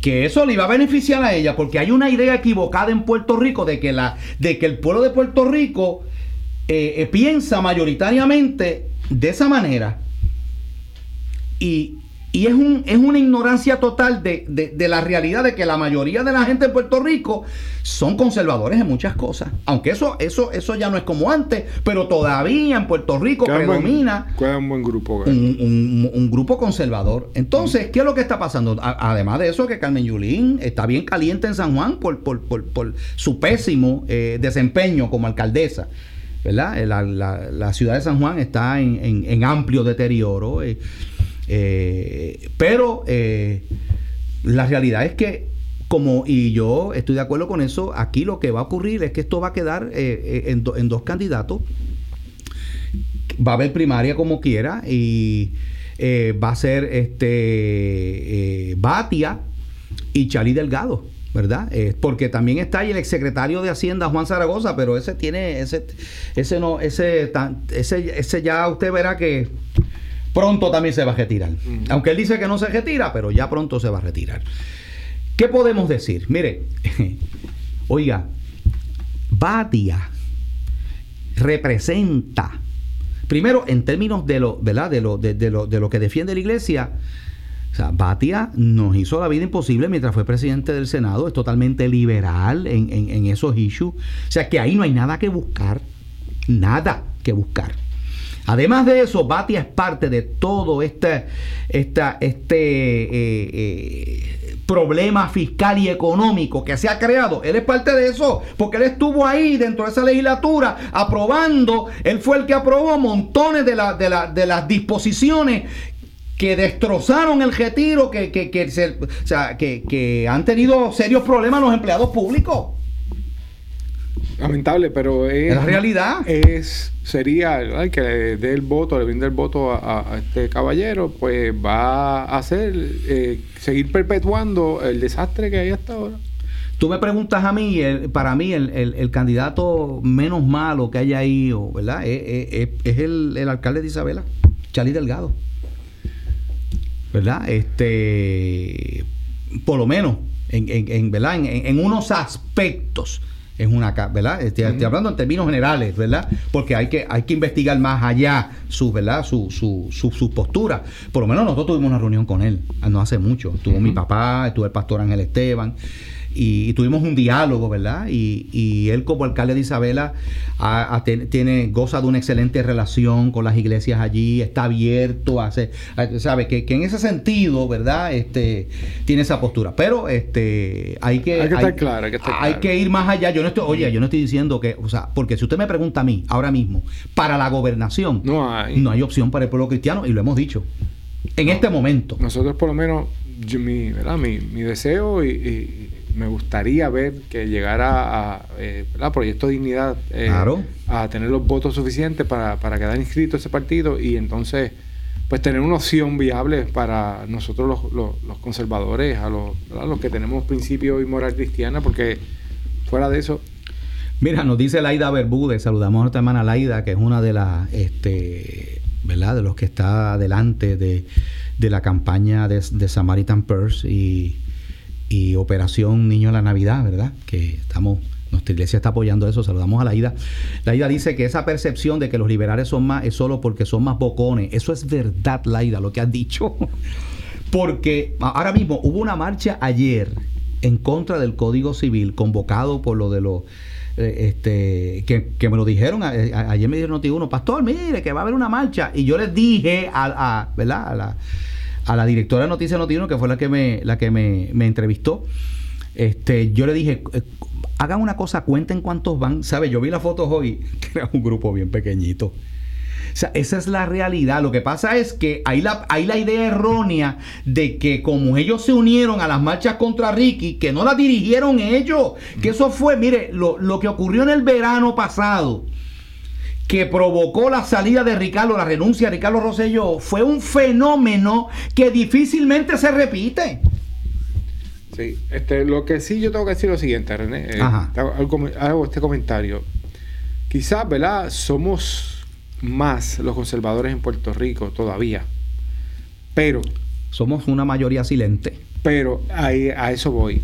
que eso le iba a beneficiar a ella, porque hay una idea equivocada en Puerto Rico de que, la, de que el pueblo de Puerto Rico eh, eh, piensa mayoritariamente de esa manera y, es, un, es, una ignorancia total de, la realidad de que la mayoría de la gente en Puerto Rico son conservadores en muchas cosas. Aunque eso, eso, eso ya no es como antes, pero todavía en Puerto Rico predomina un, buen grupo, un, grupo conservador. Entonces, ¿qué es lo que está pasando? además de eso, que Carmen Yulín está bien caliente en San Juan por, por, su pésimo eh, desempeño como alcaldesa. ¿Verdad? Eh, la, ciudad de San Juan está en, amplio deterioro, eh, eh, pero la realidad es que como, y yo estoy de acuerdo con eso, aquí lo que va a ocurrir es que esto va a quedar en, en dos candidatos. Va a haber primaria como quiera y va a ser este Batia y Charlie Delgado. ¿Verdad? Eh, porque también está ahí el exsecretario de Hacienda Juan Zaragoza, pero ese tiene ese ese no ese ese ese ya usted verá que pronto también se va a retirar. Aunque él dice que no se retira, pero ya pronto se va a retirar. ¿Qué podemos decir? Mire, oiga, Batia representa primero en términos de lo, ¿verdad? De lo, de lo, de lo que defiende la iglesia, o sea, Batia nos hizo la vida imposible mientras fue presidente del Senado, es totalmente liberal en, esos issues. O sea, que ahí no hay nada que buscar, nada que buscar. Además de eso, Batia es parte de todo este, este eh, eh, problema fiscal y económico que se ha creado. Él es parte de eso, porque él estuvo ahí dentro de esa legislatura aprobando, él fue el que aprobó montones de, de las disposiciones que destrozaron el retiro, que, que, que, o sea, que, que han tenido serios problemas los empleados públicos. Lamentable, pero es, la realidad. Es, sería el que le dé el voto, le brinde el voto a, este caballero, pues va a hacer, eh, seguir perpetuando el desastre que hay hasta ahora. Tú me preguntas a mí, para mí el, el, candidato menos malo que hay ahí, ¿verdad? Es, es el, el alcalde de Isabela, Charlie Delgado. ¿Verdad? Este, por lo menos, en, en, ¿verdad? En, unos aspectos es una ¿verdad? Estoy, hablando en términos generales, ¿verdad? Porque hay que, hay que investigar más allá su, ¿verdad? Su, su, su, postura. Por lo menos nosotros tuvimos una reunión con él no hace mucho. Estuvo mi papá, estuvo el pastor Ángel Esteban y, tuvimos un diálogo, ¿verdad? Y, y, él como alcalde de Isabela tiene, goza de una excelente relación con las iglesias allí, está abierto, hace, sabe que, que, en ese sentido, ¿verdad? Este tiene esa postura, pero este hay que hay que estar claro, hay que, estar hay que ir más allá. Yo no estoy, oye, yo no estoy diciendo que, o sea, porque si usted me pregunta a mí ahora mismo para la gobernación, no hay, no hay opción para el pueblo cristiano y lo hemos dicho en este momento. Nosotros por lo menos mi, ¿verdad? mi, mi deseo y me gustaría ver que llegara a eh, Proyecto Dignidad eh, a tener los votos suficientes para, para quedar inscrito ese partido y entonces pues tener una opción viable para nosotros los, los, conservadores, a los, los que tenemos principios y moral cristiana, porque fuera de eso... Mira, nos dice Laida Bermúdez, saludamos a nuestra hermana Laida, que es una de las, este, ¿verdad? De los que está delante de, de la campaña de, de Samaritan Purse y y Operación Niño de la Navidad, ¿verdad? Que estamos, nuestra iglesia está apoyando eso, saludamos a la ida. La ida dice que esa percepción de que los liberales son más es solo porque son más bocones. Eso es verdad, Laida, lo que has dicho. porque ahora mismo hubo una marcha ayer en contra del Código Civil convocado por lo de los eh, este que, me lo dijeron ayer me dijeron uno pastor mire que va a haber una marcha y yo les dije a, a ¿verdad? a la a la directora de Noticias Noticiero, que fue la que me, la que me, entrevistó, este, yo le dije, eh, hagan una cosa, cuenten cuántos van. ¿Sabe? Yo vi las fotos hoy, que era un grupo bien pequeñito. O sea, esa es la realidad. Lo que pasa es que hay la, la idea errónea de que como ellos se unieron a las marchas contra Ricky, que no las dirigieron ellos, que eso fue, mire, lo, lo que ocurrió en el verano pasado que provocó la salida de Ricardo, la renuncia de Ricardo Rosselló, fue un fenómeno que difícilmente se repite. Sí, este, lo que sí yo tengo que decir lo siguiente, René. Eh, hago, este comentario. Quizás, ¿verdad? Somos más los conservadores en Puerto Rico todavía. Pero. Somos una mayoría silente. Pero ahí, a eso voy.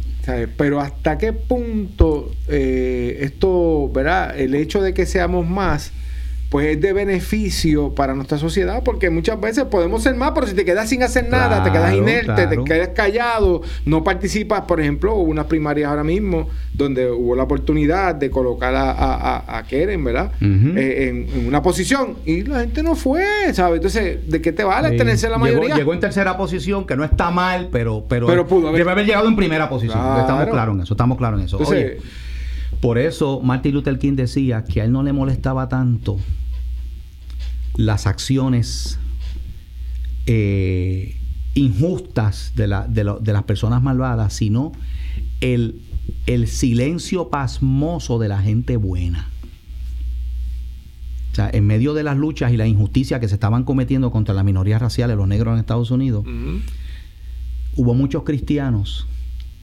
Pero hasta qué punto eh, esto, ¿verdad? El hecho de que seamos más pues es de beneficio para nuestra sociedad, porque muchas veces podemos ser más, pero si te quedas sin hacer nada, te quedas inerte, te quedas callado, no participas, por ejemplo, hubo unas primarias ahora mismo donde hubo la oportunidad de colocar a, a, Keren, ¿verdad? Eh, en, una posición y la gente no fue, ¿sabes? Entonces, ¿de qué te vale tenerse la mayoría? Llegó, en tercera posición, que no está mal, pero, pero, debe haber llegado en primera posición. Estamos claros en eso, estamos claros en eso. Por eso Martin Luther King decía que a él no le molestaba tanto las acciones eh, injustas de, la- de lo- de las personas malvadas, sino el, el silencio pasmoso de la gente buena. O sea, en medio de las luchas y la injusticia que se estaban cometiendo contra las minorías raciales, los negros en Estados Unidos, hubo muchos cristianos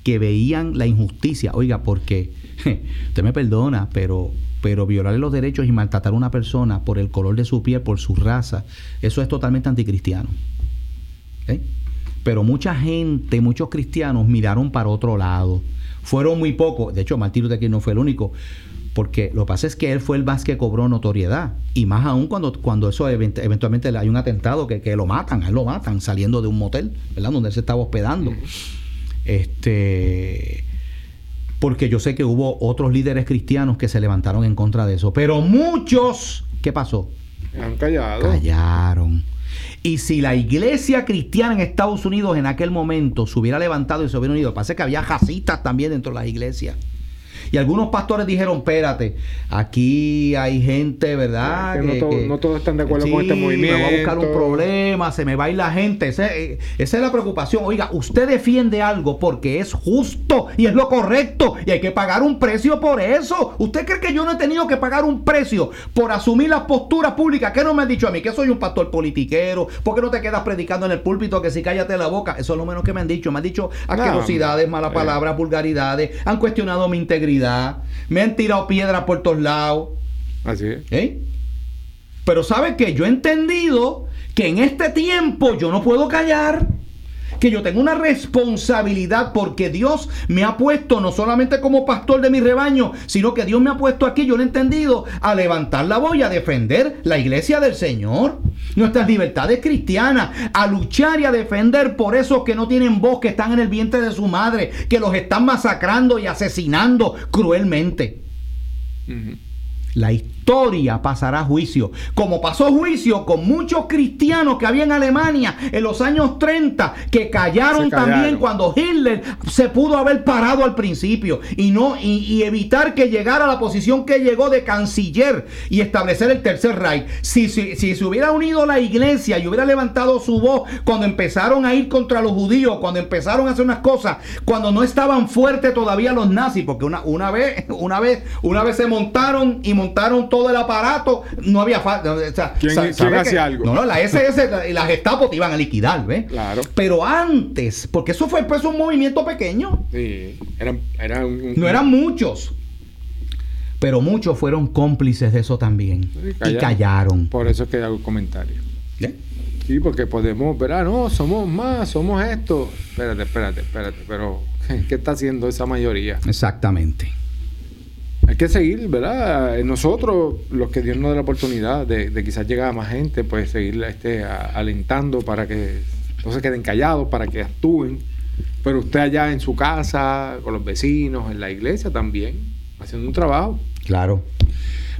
que veían la injusticia. Oiga, porque usted me perdona, pero, pero violarle los derechos y maltratar a una persona por el color de su piel, por su raza, eso es totalmente anticristiano. ¿Ok? Pero mucha gente, muchos cristianos miraron para otro lado. Fueron muy pocos. De hecho, Martín Luther King no fue el único. Porque lo que pasa es que él fue el más que cobró notoriedad. Y más aún cuando, cuando eso event- eventualmente hay un atentado que, que lo matan, a él lo matan saliendo de un motel, ¿verdad? Donde él se estaba hospedando. Este. Porque yo sé que hubo otros líderes cristianos que se levantaron en contra de eso. Pero muchos, ¿qué pasó? Han callado. Callaron. Y si la iglesia cristiana en Estados Unidos en aquel momento se hubiera levantado y se hubiera unido, pasa que había jacitas también dentro de las iglesias. Y algunos pastores dijeron, espérate, aquí hay gente, ¿verdad? Que no no todos están de acuerdo con este Me va a buscar un movimiento. problema, se me va a ir la gente. Ese- eh, esa es la preocupación. Oiga, usted defiende algo porque es justo y es lo correcto y hay que pagar un precio por eso. ¿Usted cree que yo no he tenido que pagar un precio por asumir las posturas públicas? ¿Qué no me han dicho a mí? Que soy un pastor politiquero. ¿Por qué no te quedas predicando en el púlpito que si cállate la boca? Eso es lo menos que me han dicho. Me han dicho asquerosidades, malas eh. palabras, vulgaridades. Han cuestionado mi integridad. Me han tirado piedras por todos lados. Así es. ¿Eh? Pero sabe que yo he entendido que en este tiempo yo no puedo callar. Que yo tengo una responsabilidad porque Dios me ha puesto no solamente como pastor de mi rebaño, sino que Dios me ha puesto aquí, yo lo he entendido, a levantar la voz y a defender la iglesia del Señor, nuestras libertades cristianas, a luchar y a defender por esos que no tienen voz, que están en el vientre de su madre, que los están masacrando y asesinando cruelmente. La historia pasará a juicio. Como pasó juicio con muchos cristianos que había en Alemania en los años 30, que callaron, también cuando Hitler se pudo haber parado al principio y no y, y evitar que llegara a la posición que llegó de canciller y establecer el tercer Reich. Si, si, si se hubiera unido la iglesia y hubiera levantado su voz cuando empezaron a ir contra los judíos, cuando empezaron a hacer unas cosas, cuando no estaban fuertes todavía los nazis, porque una, una vez, una vez, una vez se montaron y montaron todo el aparato, no había falta. O sea, ¿Quién- quién ¿sabe hacía que- algo? No, no, la SS y la Gestapo te iban a liquidar, ¿ves? Claro. Pero antes, porque eso fue pues un movimiento pequeño, Sí. Eran, eran un- no eran muchos. Pero muchos fueron cómplices de eso también. Y callaron. callaron. Por eso es que hago comentario. ¿Eh? Sí, porque podemos, ¿verdad? No, somos más, somos esto. Espérate, espérate, espérate. Pero, ¿qué está haciendo esa mayoría? Exactamente. Hay que seguir, ¿verdad? Nosotros, los que Dios nos da la oportunidad de, quizás llegar a más gente, pues seguir este, alentando para que no se queden callados, para que actúen. Pero usted allá en su casa, con los vecinos, en la iglesia también, haciendo un trabajo. Claro.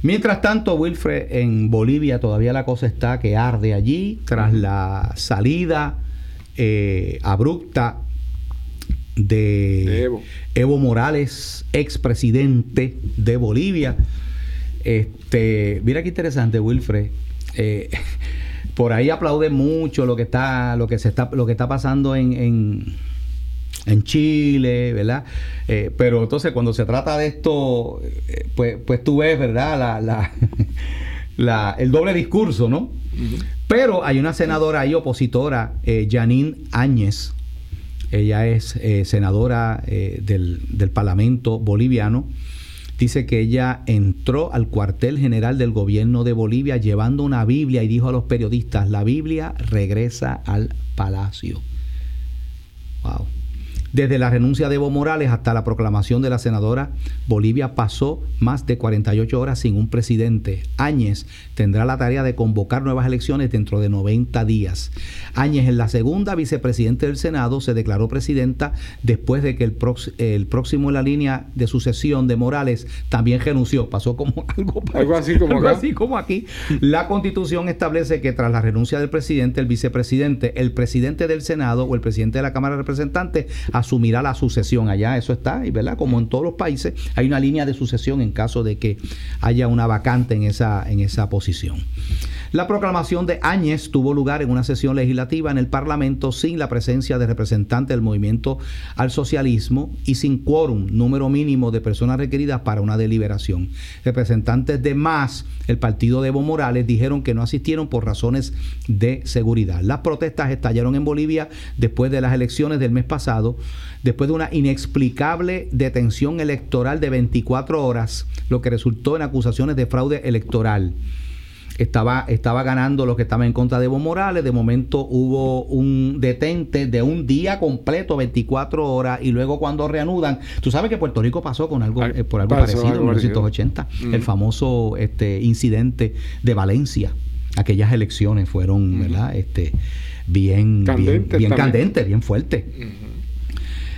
Mientras tanto, Wilfred, en Bolivia todavía la cosa está que arde allí tras la salida eh, abrupta de, De Evo. Evo Morales, expresidente de Bolivia. Este, mira qué interesante, Wilfred. Eh, por ahí aplaude mucho lo que está, lo que se está, lo que está pasando en, en, en Chile, ¿verdad? Eh, pero entonces cuando se trata de esto, eh, pues, pues tú ves, ¿verdad? La, la, la- el doble discurso, ¿no? Pero hay una senadora ahí opositora, eh, Janine Áñez. Ella es eh, senadora eh, del, del Parlamento boliviano. Dice que ella entró al cuartel general del gobierno de Bolivia llevando una Biblia y dijo a los periodistas, la Biblia regresa al palacio. Wow. Desde la renuncia de Evo Morales hasta la proclamación de la senadora, Bolivia pasó más de 48 horas sin un presidente. Áñez tendrá la tarea de convocar nuevas elecciones dentro de 90 días. Áñez, en la segunda vicepresidente del Senado, se declaró presidenta después de que el, próximo en la línea de sucesión de Morales también renunció. Pasó como algo, Algo así como algo acá. así como aquí. La constitución establece que tras la renuncia del presidente, el vicepresidente, el presidente del Senado o el presidente de la Cámara de Representantes asumirá la sucesión. Allá eso está, y verdad, como en todos los países, hay una línea de sucesión en caso de que haya una vacante en esa, en esa posición. La proclamación de Áñez tuvo lugar en una sesión legislativa en el Parlamento sin la presencia de representantes del movimiento al socialismo y sin quórum, número mínimo de personas requeridas para una deliberación. Representantes de más, el partido de Evo Morales, dijeron que no asistieron por razones de seguridad. Las protestas estallaron en Bolivia después de las elecciones del mes pasado, después de una inexplicable detención electoral de 24 horas, lo que resultó en acusaciones de fraude electoral estaba, estaba ganando los que estaban en contra de Evo Morales. De momento hubo un detente de un día completo, 24 horas, y luego cuando reanudan, tú sabes que Puerto Rico pasó con algo eh, por algo parecido en 1980, el famoso este incidente de Valencia. Aquellas elecciones fueron, ¿verdad? Este bien, bien, bien candentes, bien fuertes.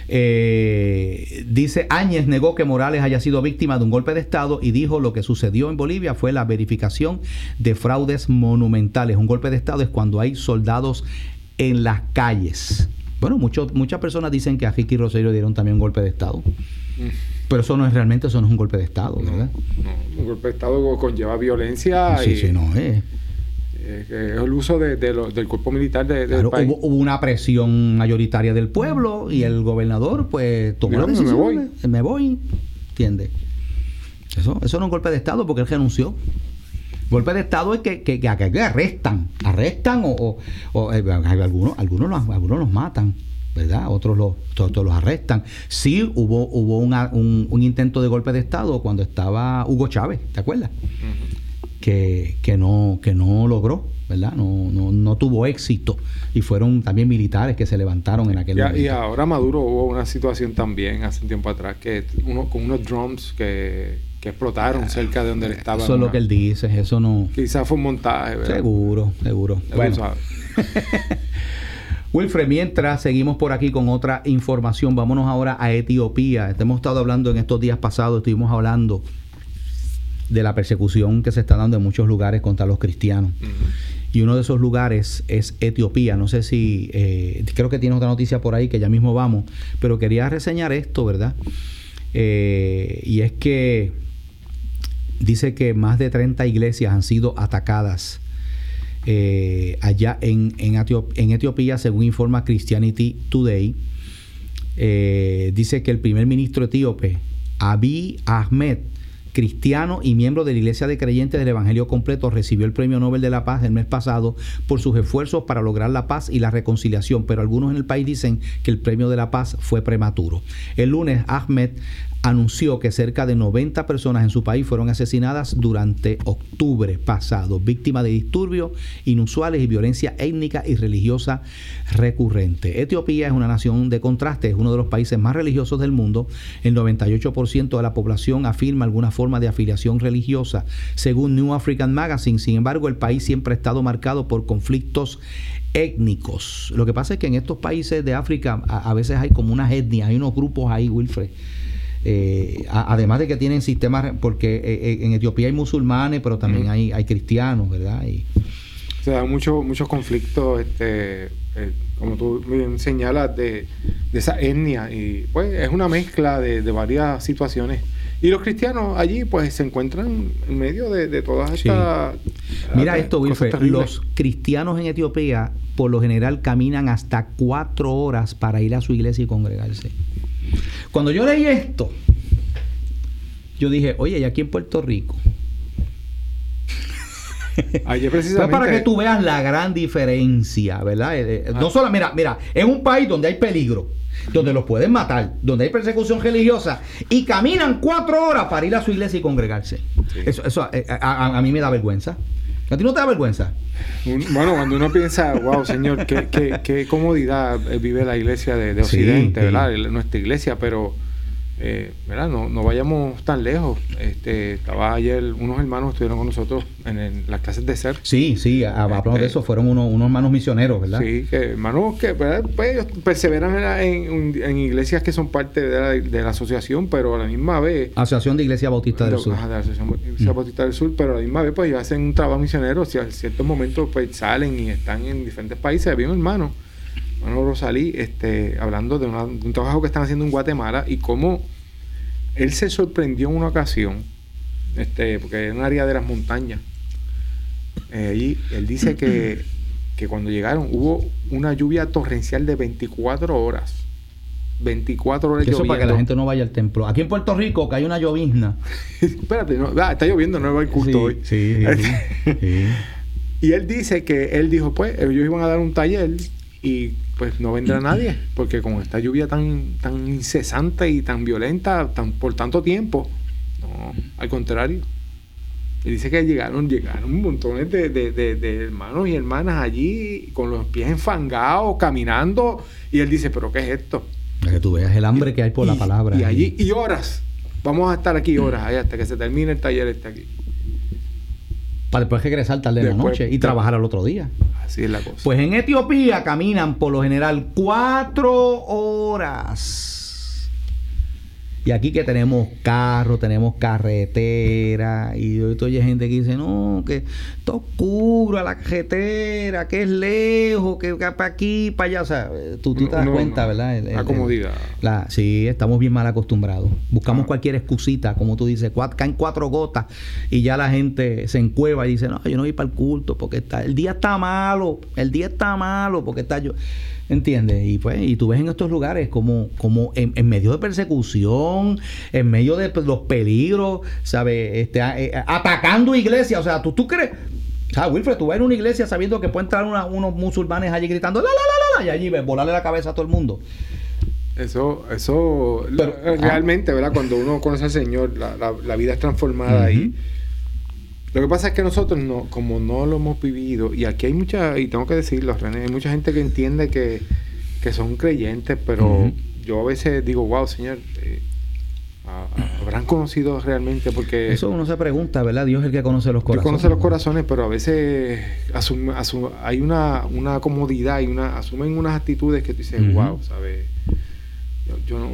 Eh, dice Áñez negó que Morales haya sido víctima de un golpe de Estado y dijo lo que sucedió en Bolivia fue la verificación de fraudes monumentales. Un golpe de Estado es cuando hay soldados en las calles. Bueno, muchas personas dicen que a Ricky Rosario dieron también un golpe de Estado. Mm. Pero eso no es realmente, eso no es un golpe de Estado, ¿verdad? No, un golpe de Estado conlleva violencia. Sí, sí, no, es. Eh, es el uso de, del cuerpo militar de, del país. Hubo, una presión mayoritaria del pueblo y el gobernador pues tomó la decisión. Me voy. Me voy, ¿entiendes? Eso, eso no es un golpe de Estado porque él renunció. Golpe de Estado es que, que, que, arrestan, arrestan o, o, eh, algunos, algunos, los, algunos los matan. ¿verdad? Otros los, todos, los arrestan. Sí hubo, hubo un, un, intento de golpe de Estado cuando estaba Hugo Chávez, ¿te acuerdas? Que, no, que no logró, ¿verdad? No, no, no, tuvo éxito. Y fueron también militares que se levantaron en aquel momento. Y ahora Maduro hubo una situación también hace un tiempo atrás que uno con unos drums que, explotaron ah, cerca de donde él estaba. Eso es lo que él dice, eso no. Quizás fue un montaje, ¿verdad? Seguro, seguro. bueno. Wilfred, mientras seguimos por aquí con otra información, vámonos ahora a Etiopía. Hemos estado hablando en estos días pasados, estuvimos hablando de la persecución que se está dando en muchos lugares contra los cristianos. Y uno de esos lugares es Etiopía. No sé si, eh, creo que tiene otra noticia por ahí que ya mismo vamos, pero quería reseñar esto, ¿verdad? Eh, y es que dice que más de 30 iglesias han sido atacadas eh, allá en, en, en, Etiopía, según informa Christianity Today. dice que el primer ministro etíope, Abiy Ahmed, cristiano y miembro de la Iglesia de Creyentes del Evangelio Completo, recibió el Premio Nobel de la Paz el mes pasado por sus esfuerzos para lograr la paz y la reconciliación, pero algunos en el país dicen que el Premio de la Paz fue prematuro. El lunes, Ahmed anunció que cerca de 90 personas en su país fueron asesinadas durante octubre pasado, víctimas de disturbios inusuales y violencia étnica y religiosa recurrente. Etiopía es una nación de contraste, es uno de los países más religiosos del mundo. El 98% de la población afirma alguna forma de afiliación religiosa, según New African Magazine. Sin embargo, el país siempre ha estado marcado por conflictos étnicos. Lo que pasa es que en estos países de África a, a veces hay como unas etnias, hay unos grupos ahí, Wilfred eh, además de que tienen sistemas, porque eh, eh, en Etiopía hay musulmanes, pero también hay, hay cristianos, ¿verdad? Y, se dan muchos muchos conflictos, este, como tú bien señalas, de, esa etnia. Y pues es una mezcla de, varias situaciones. Y los cristianos allí pues se encuentran en medio de, todas estas... Mira esto, Wilfred, los cristianos en Etiopía por lo general caminan hasta cuatro horas para ir a su iglesia y congregarse. Cuando yo leí esto, yo dije, oye, ¿y aquí en Puerto Rico? precisamente... para que tú veas la gran diferencia, ¿verdad? Eh, eh, no ah. solo, mira, mira, es un país donde hay peligro, donde los pueden matar, donde hay persecución religiosa, y caminan cuatro horas para ir a su iglesia y congregarse. Eso, eso eh, a, mí me da vergüenza. ¿A ti no te da vergüenza? Bueno, cuando uno piensa, wow, Señor, qué, qué, qué comodidad vive la iglesia de, Occidente, ¿verdad? Nuestra iglesia, pero eh, No, no vayamos tan lejos. Este, estaba ayer, unos hermanos estuvieron con nosotros en, las clases de ser. Sí, sí, hablamos de este, eso, fueron unos, unos hermanos misioneros, ¿verdad? Sí, que hermanos que pues, ellos perseveran en, iglesias que son parte de la, asociación, pero a la misma vez... Asociación de Iglesia Bautista del Sur. de la Asociación de Iglesia mm. Bautista del Sur, pero a la misma vez pues ellos hacen un trabajo misionero, si a ciertos momentos pues salen y están en diferentes países. Había un hermano bueno, Rosalí, este, hablando de, un trabajo que están haciendo en Guatemala y cómo él se sorprendió en una ocasión, este, porque es un área de las montañas, eh, allí, él dice que, que cuando llegaron hubo una lluvia torrencial de 24 horas. 24 horas Eso lloviendo. para que la gente no vaya al templo. Aquí en Puerto Rico, que hay una llovizna. Espérate, no, ah, está lloviendo, no va el culto Sí, hoy. sí, sí, sí. Y él dice que él dijo, pues, ellos iban a dar un taller y pues no vendrá nadie, porque con esta lluvia tan, tan incesante y tan violenta tan, por tanto tiempo, no, al contrario. Y dice que llegaron, llegaron montones de, de- de- de hermanos y hermanas allí con los pies enfangados, caminando, y él dice, pero ¿qué es esto? Para que tú veas el hambre que hay por la palabra. Y allí, y horas. Vamos a estar aquí horas, ahí hasta que se termine el taller este aquí. Para después regresar tarde de la noche y trabajar al otro día. Así es la cosa. Pues en Etiopía caminan por lo general cuatro horas. Y aquí que tenemos carro, tenemos carretera. Y hoy oye gente que dice, no, que está oscuro a la carretera, que es lejos, que, para aquí, para allá. O sea, tú, tú te das No, cuenta, no. ¿verdad? El- el- La comodidad. la- sí, estamos bien mal acostumbrados. Buscamos Ah. cualquier excusita, como tú dices, caen cuatro gotas y ya la gente se encueva y dice, no, yo no voy para el culto porque está, el día está malo, el día está malo porque está yo. ¿Entiendes? Y pues, y tú ves en estos lugares como, como en, en medio de persecución, en medio de pues, los peligros, ¿sabes? Este, eh, atacando iglesias. O sea, tú, tú crees. O sea, Wilfred, tú vas en una iglesia sabiendo que pueden entrar una- unos musulmanes allí gritando, la, la, la, la, la, y allí ves, volarle la cabeza a todo el mundo. Eso, eso, Pero- realmente, ¿verdad? Cuando uno conoce al Señor, la, la- la vida es transformada Ujú. y lo que pasa es que nosotros no, como no lo hemos vivido, y aquí hay mucha, y tengo que decirlo, René, hay mucha gente que entiende que, que son creyentes, pero yo a veces digo, wow, Señor, eh, habrán conocido realmente porque Eso uno se pregunta, ¿verdad? Dios es el que conoce los Dios corazones. conoce los corazones, pero a veces asume- hay una, una comodidad y una, asumen unas actitudes que tú dices, wow, ¿sabes? Yo, yo no,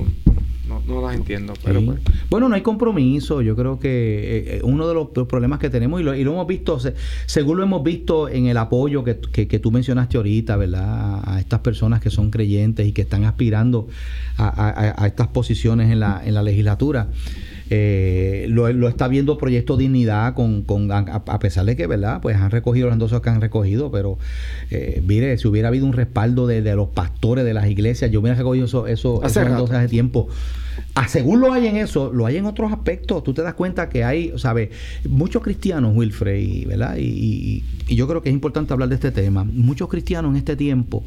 no, no las entiendo, pero Sí. pues, Bueno, no hay compromiso. Yo creo que eh, eh, uno de los, los problemas que tenemos, y lo, y lo hemos visto, se- según lo hemos visto en el apoyo que, que- que tú mencionaste ahorita, ¿verdad? A, a estas personas que son creyentes y que están aspirando a, a- a estas posiciones en la, en la legislatura. Eh, lo, lo está viendo Proyecto Dignidad con, con a, a pesar de que, ¿verdad? Pues han recogido los endosos que han recogido, pero eh, mire, si hubiera habido un respaldo de, de los pastores de las iglesias, yo hubiera recogido eso, eso, Hace esos rato. endosos hace tiempo. Ah, según lo hay en eso, lo hay en otros aspectos. Tú te das cuenta que hay, ¿sabes? Muchos cristianos, Wilfred, y, ¿verdad? Y, y- y yo creo que es importante hablar de este tema. Muchos cristianos en este tiempo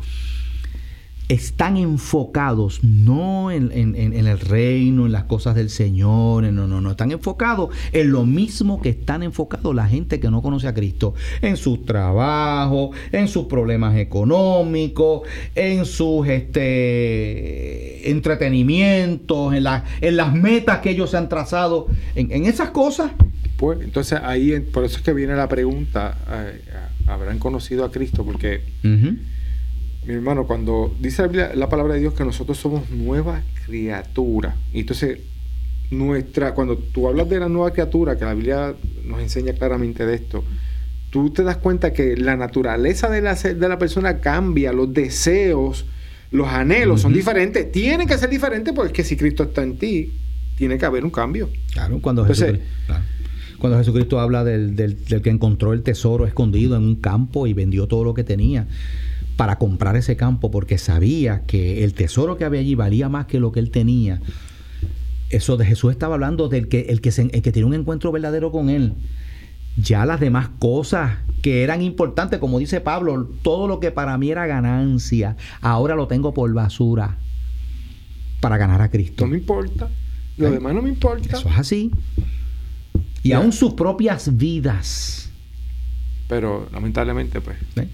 están enfocados no en, en- en- el reino, en las cosas del Señor, no, no, no, están enfocados en lo mismo que están enfocados la gente que no conoce a Cristo, en sus trabajos, en sus problemas económicos, en sus este, entretenimientos, en, la- en las metas que ellos se han trazado, en, en esas cosas. pues, entonces ahí, por eso es que viene la pregunta, eh, ¿habrán conocido a Cristo? Porque. Mi hermano, cuando dice la, Biblia- la palabra de Dios que nosotros somos nuevas criaturas, y entonces, nuestra, cuando tú hablas de la nueva criatura, que la Biblia nos enseña claramente de esto, tú te das cuenta que la naturaleza de la, de la persona cambia, los deseos, los anhelos son diferentes. Tienen que ser diferentes porque si Cristo está en ti, tiene que haber un cambio. Claro, cuando, Entonces- Jesucristo, claro. cuando Jesucristo habla del, del- del que encontró el tesoro escondido en un campo y vendió todo lo que tenía para comprar ese campo porque sabía que el tesoro que había allí valía más que lo que él tenía. Eso de Jesús estaba hablando del que el que, se, el que tiene un encuentro verdadero con él. Ya las demás cosas que eran importantes, como dice Pablo, todo lo que para mí era ganancia, ahora lo tengo por basura para ganar a Cristo. No me importa. Lo demás no me importa. Eso es así. Y aún sus propias vidas. Pero lamentablemente, pues, ¿eh?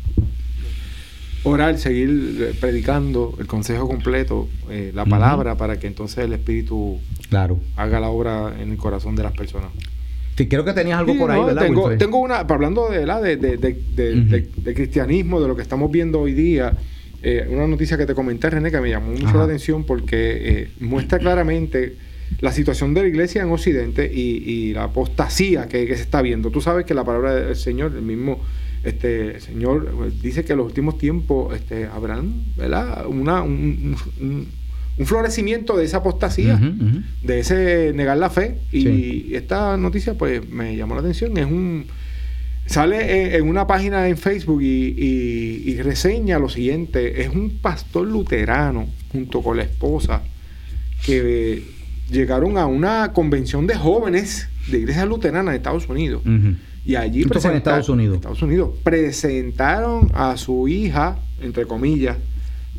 Orar, seguir eh, predicando el consejo completo, eh, la palabra, para que entonces el Espíritu Claro. haga la obra en el corazón de las personas. Sí, creo que tenías algo Sí, por ahí, no, ¿verdad? Tengo, Wilfred? tengo una, hablando de, ¿verdad? de, de, de, de- Ujú. de- de cristianismo, de lo que estamos viendo hoy día, eh, una noticia que te comenté, René, que me llamó mucho Ajá. la atención porque eh, muestra claramente la situación de la iglesia en Occidente y, y la apostasía que, que se está viendo. Tú sabes que la palabra del Señor, el mismo este Señor eh, dice que en los últimos tiempos este, habrán ¿verdad? Una, un, un- un florecimiento de esa apostasía de ese negar la fe y Sí. esta noticia pues me llamó la atención es un Sale en, una página en Facebook y, y- y reseña lo siguiente. Es un pastor luterano junto con la esposa que llegaron a una convención de jóvenes de iglesias luteranas de Estados Unidos. Y allí Esto fue en Estados Unidos. Estados Unidos. Presentaron a su hija, entre comillas,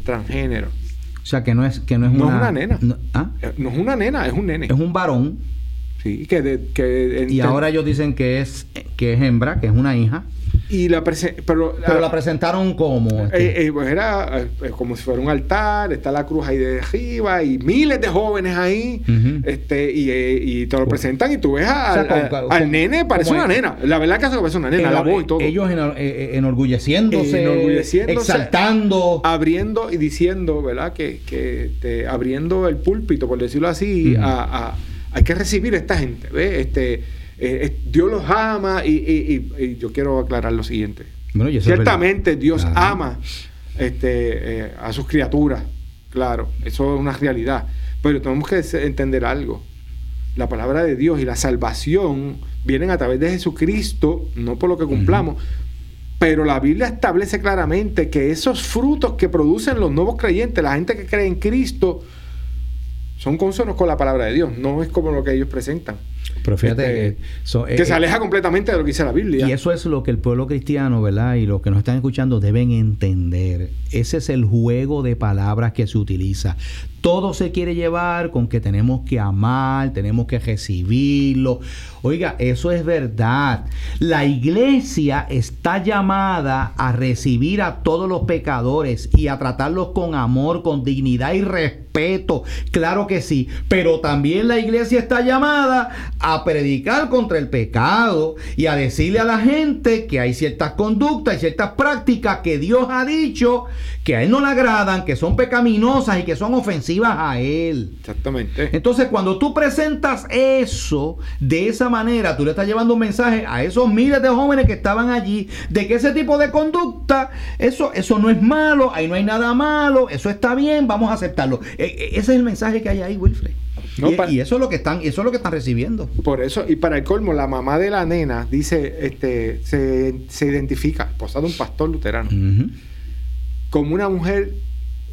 transgénero. O sea, que no es, que no es No es una... una nena. no- ¿ah? Eh, No es una nena, es un nene. Es un varón. Sí, que, de- que Y ahora ellos dicen que es, que es hembra, que es una hija. y la pero, Pero la presentaron como... este, Eh, eh, pues era eh, eh, como si fuera un altar, está la cruz ahí de arriba y miles de jóvenes ahí, este y, eh, y te lo presentan y tú ves a- O sea, al, como- nene, parece una es- nena. La verdad que hace que parece una nena, la voz y todo. Ellos enor- eh, eh, enorgulleciéndose, Enorgulleciéndose, exaltando. abriendo y diciendo, ¿verdad? Que, que este, abriendo el púlpito, por decirlo así, a, a- hay que recibir a esta gente, ¿ves? Este, eh, eh, Dios los ama y, y- y- y yo quiero aclarar lo siguiente. Bueno, Ciertamente. Dios ama este, eh, a sus criaturas, claro, eso es una realidad. Pero tenemos que entender algo. La palabra de Dios y la salvación vienen a través de Jesucristo, no por lo que cumplamos. Pero la Biblia establece claramente que esos frutos que producen los nuevos creyentes, la gente que cree en Cristo, son consonos con la palabra de Dios, no es como lo que ellos presentan. Pero fíjate Este, que, so- que eh, se aleja completamente de lo que dice la Biblia. Y eso es lo que el pueblo cristiano, ¿verdad? Y los que nos están escuchando deben entender. Ese es el juego de palabras que se utiliza. Todo se quiere llevar con que tenemos que amar, tenemos que recibirlo. Oiga, eso es verdad. La iglesia está llamada a recibir a todos los pecadores y a tratarlos con amor, con dignidad y respeto. Claro que sí. Pero también la iglesia está llamada a predicar contra el pecado y a decirle a la gente que hay ciertas conductas y ciertas prácticas que Dios ha dicho que a Él no le agradan, que son pecaminosas y que son ofensivas a Él. Exactamente. Entonces, cuando tú presentas eso de esa manera, tú le estás llevando un mensaje a esos miles de jóvenes que estaban allí de que ese tipo de conducta, eso, eso no es malo, ahí no hay nada malo, eso está bien, vamos a aceptarlo. E- e- ese es el mensaje que hay ahí, Wilfred. No, y, eso es lo que están, eso es lo que están recibiendo. Por eso, y para el colmo, la mamá de la nena dice, este, se, se identifica, esposa de un pastor luterano, como una mujer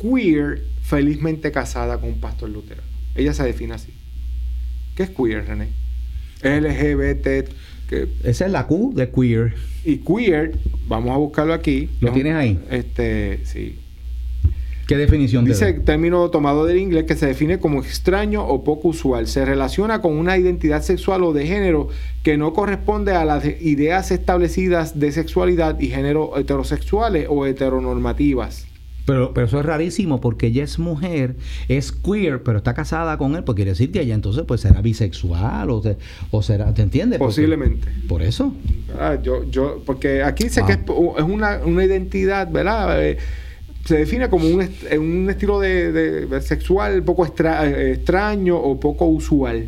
queer felizmente casada con un pastor luterano. Ella se define así. ¿Qué es queer, René? LGBT que- Esa es la Q de queer. y queer, vamos a buscarlo aquí. ¿Lo Es un- tienes ahí? Este, sí. ¿Qué definición te Dice da? término tomado del inglés que se define como extraño o poco usual. Se relaciona con una identidad sexual o de género que no corresponde a las ideas establecidas de sexualidad y género heterosexuales o heteronormativas. Pero, pero eso es rarísimo porque ella es mujer, es queer, pero está casada con él, pues quiere decir que ella entonces pues será bisexual o, se- o será, ¿te entiendes? Porque- Posiblemente. por eso. ¿verdad? Yo, yo, porque aquí dice Wow. que es, es una, una identidad, ¿verdad? Eh, se define como un, un estilo de, de- sexual poco eh, extraño o poco usual.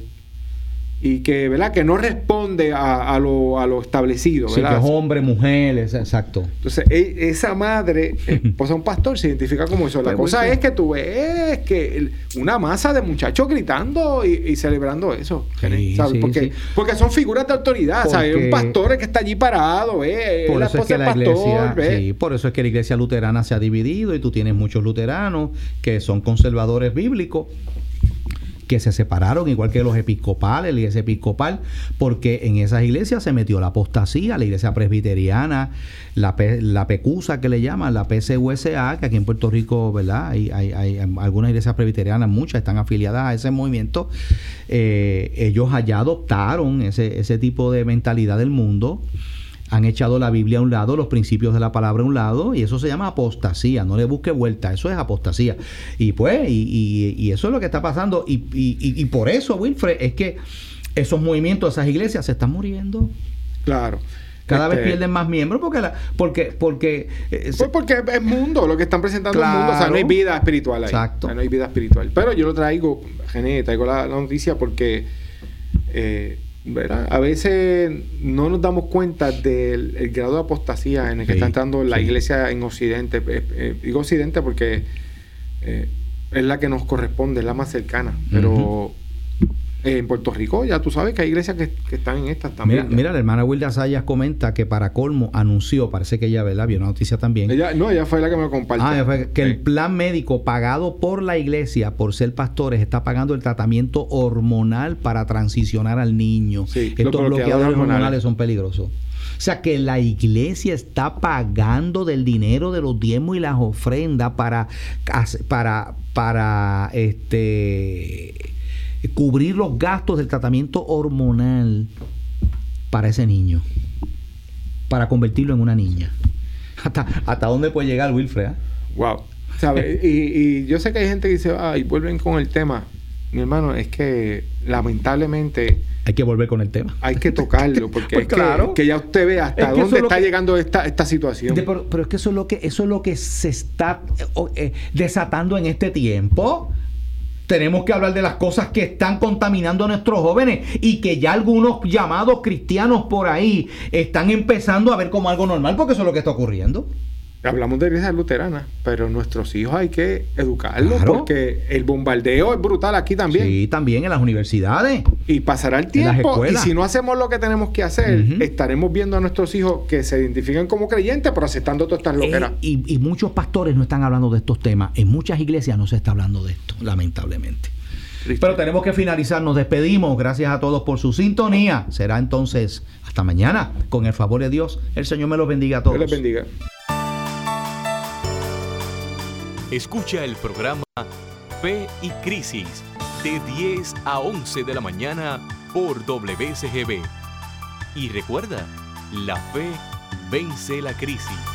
Y que, ¿verdad? Que no responde a, a lo, a lo establecido, Sí, que es hombre, mujer, es- exacto. Entonces, e- esa madre, esposa de un pastor, se identifica como eso. La cosa es que tú ves que el- una masa de muchachos gritando y, y celebrando eso. Sí, ¿sabes? sí, porque, sí. porque son figuras de autoridad. ¿sabes? Porque- Un pastor que está allí parado, la eso es que la pastor, iglesia, por eso es que la iglesia luterana se ha dividido y tú tienes muchos luteranos que son conservadores bíblicos que se separaron, igual que los episcopales, la iglesia episcopal, porque en esas iglesias se metió la apostasía, la iglesia presbiteriana, la, PECUSA que le llaman, la PCUSA, que aquí en Puerto Rico, ¿verdad? Hay, hay, hay algunas iglesias presbiterianas, muchas están afiliadas a ese movimiento. Eh, ellos allá adoptaron ese, ese tipo de mentalidad del mundo han echado la Biblia a un lado, los principios de la palabra a un lado, y eso se llama apostasía. No le busque vuelta, eso es apostasía. Y pues, y, y- y eso es lo que está pasando. Y, por eso, Wilfred, es que esos movimientos, esas iglesias se están muriendo. Claro. Cada vez Este, pierden más miembros porque, la, porque, porque eh, Pues porque es mundo, lo que están presentando es mundo. O sea, no hay vida espiritual ahí. Exacto. O sea, no hay vida espiritual. Pero yo lo traigo, Gené, traigo la, la noticia porque, eh, ¿verdad? A veces no nos damos cuenta del el grado de apostasía en el que Sí, está entrando la sí. iglesia en Occidente. Eh, eh, digo Occidente porque eh, es la que nos corresponde, es la más cercana. Pero. En Puerto Rico ya tú sabes que hay iglesias que, están en estas también. Mira, mira la hermana Wilda Sayas comenta que para colmo anunció, parece que ella, ¿verdad? Vio una noticia también. Ella, no, ella fue la que me compartió. Ah, que el plan médico pagado por la iglesia por ser pastores está pagando el tratamiento hormonal para transicionar al niño. Sí, Estos bloqueadores hormonales. son peligrosos. O sea que la iglesia está pagando del dinero de los diezmos y las ofrendas para, para, para este cubrir los gastos del tratamiento hormonal para ese niño, para convertirlo en una niña. ¿Hasta, hasta dónde puede llegar Wilfred? Ah? Wow. ¿Sabe? y, y, yo sé que hay gente que dice, ay, vuelven con el tema. Mi hermano, es que lamentablemente... Hay que volver con el tema. Hay que tocarlo, porque pues es claro, que, ya usted ve hasta dónde está llegando esta, esta situación. pero, es que eso es lo que, eso es lo que se está eh, desatando en este tiempo tenemos que hablar de las cosas que están contaminando a nuestros jóvenes y que ya algunos llamados cristianos por ahí están empezando a ver como algo normal, porque eso es lo que está ocurriendo. Hablamos de iglesia luterana, pero nuestros hijos hay que educarlos porque el bombardeo es brutal aquí también. Sí, también en las universidades. Y pasará el tiempo. y si no hacemos lo que tenemos que hacer, estaremos viendo a nuestros hijos que se identifican como creyentes, pero aceptando todas estas loqueras. y, y muchos pastores no están hablando de estos temas. En muchas iglesias no se está hablando de esto, lamentablemente. Pero tenemos que finalizar. Nos despedimos. Gracias a todos por su sintonía. Será entonces hasta mañana. Con el favor de Dios, el Señor me los bendiga a todos. Dios les bendiga. Escucha el programa Fe y Crisis de 10 a 11 de la mañana por WCGB. Y recuerda, la fe vence la crisis.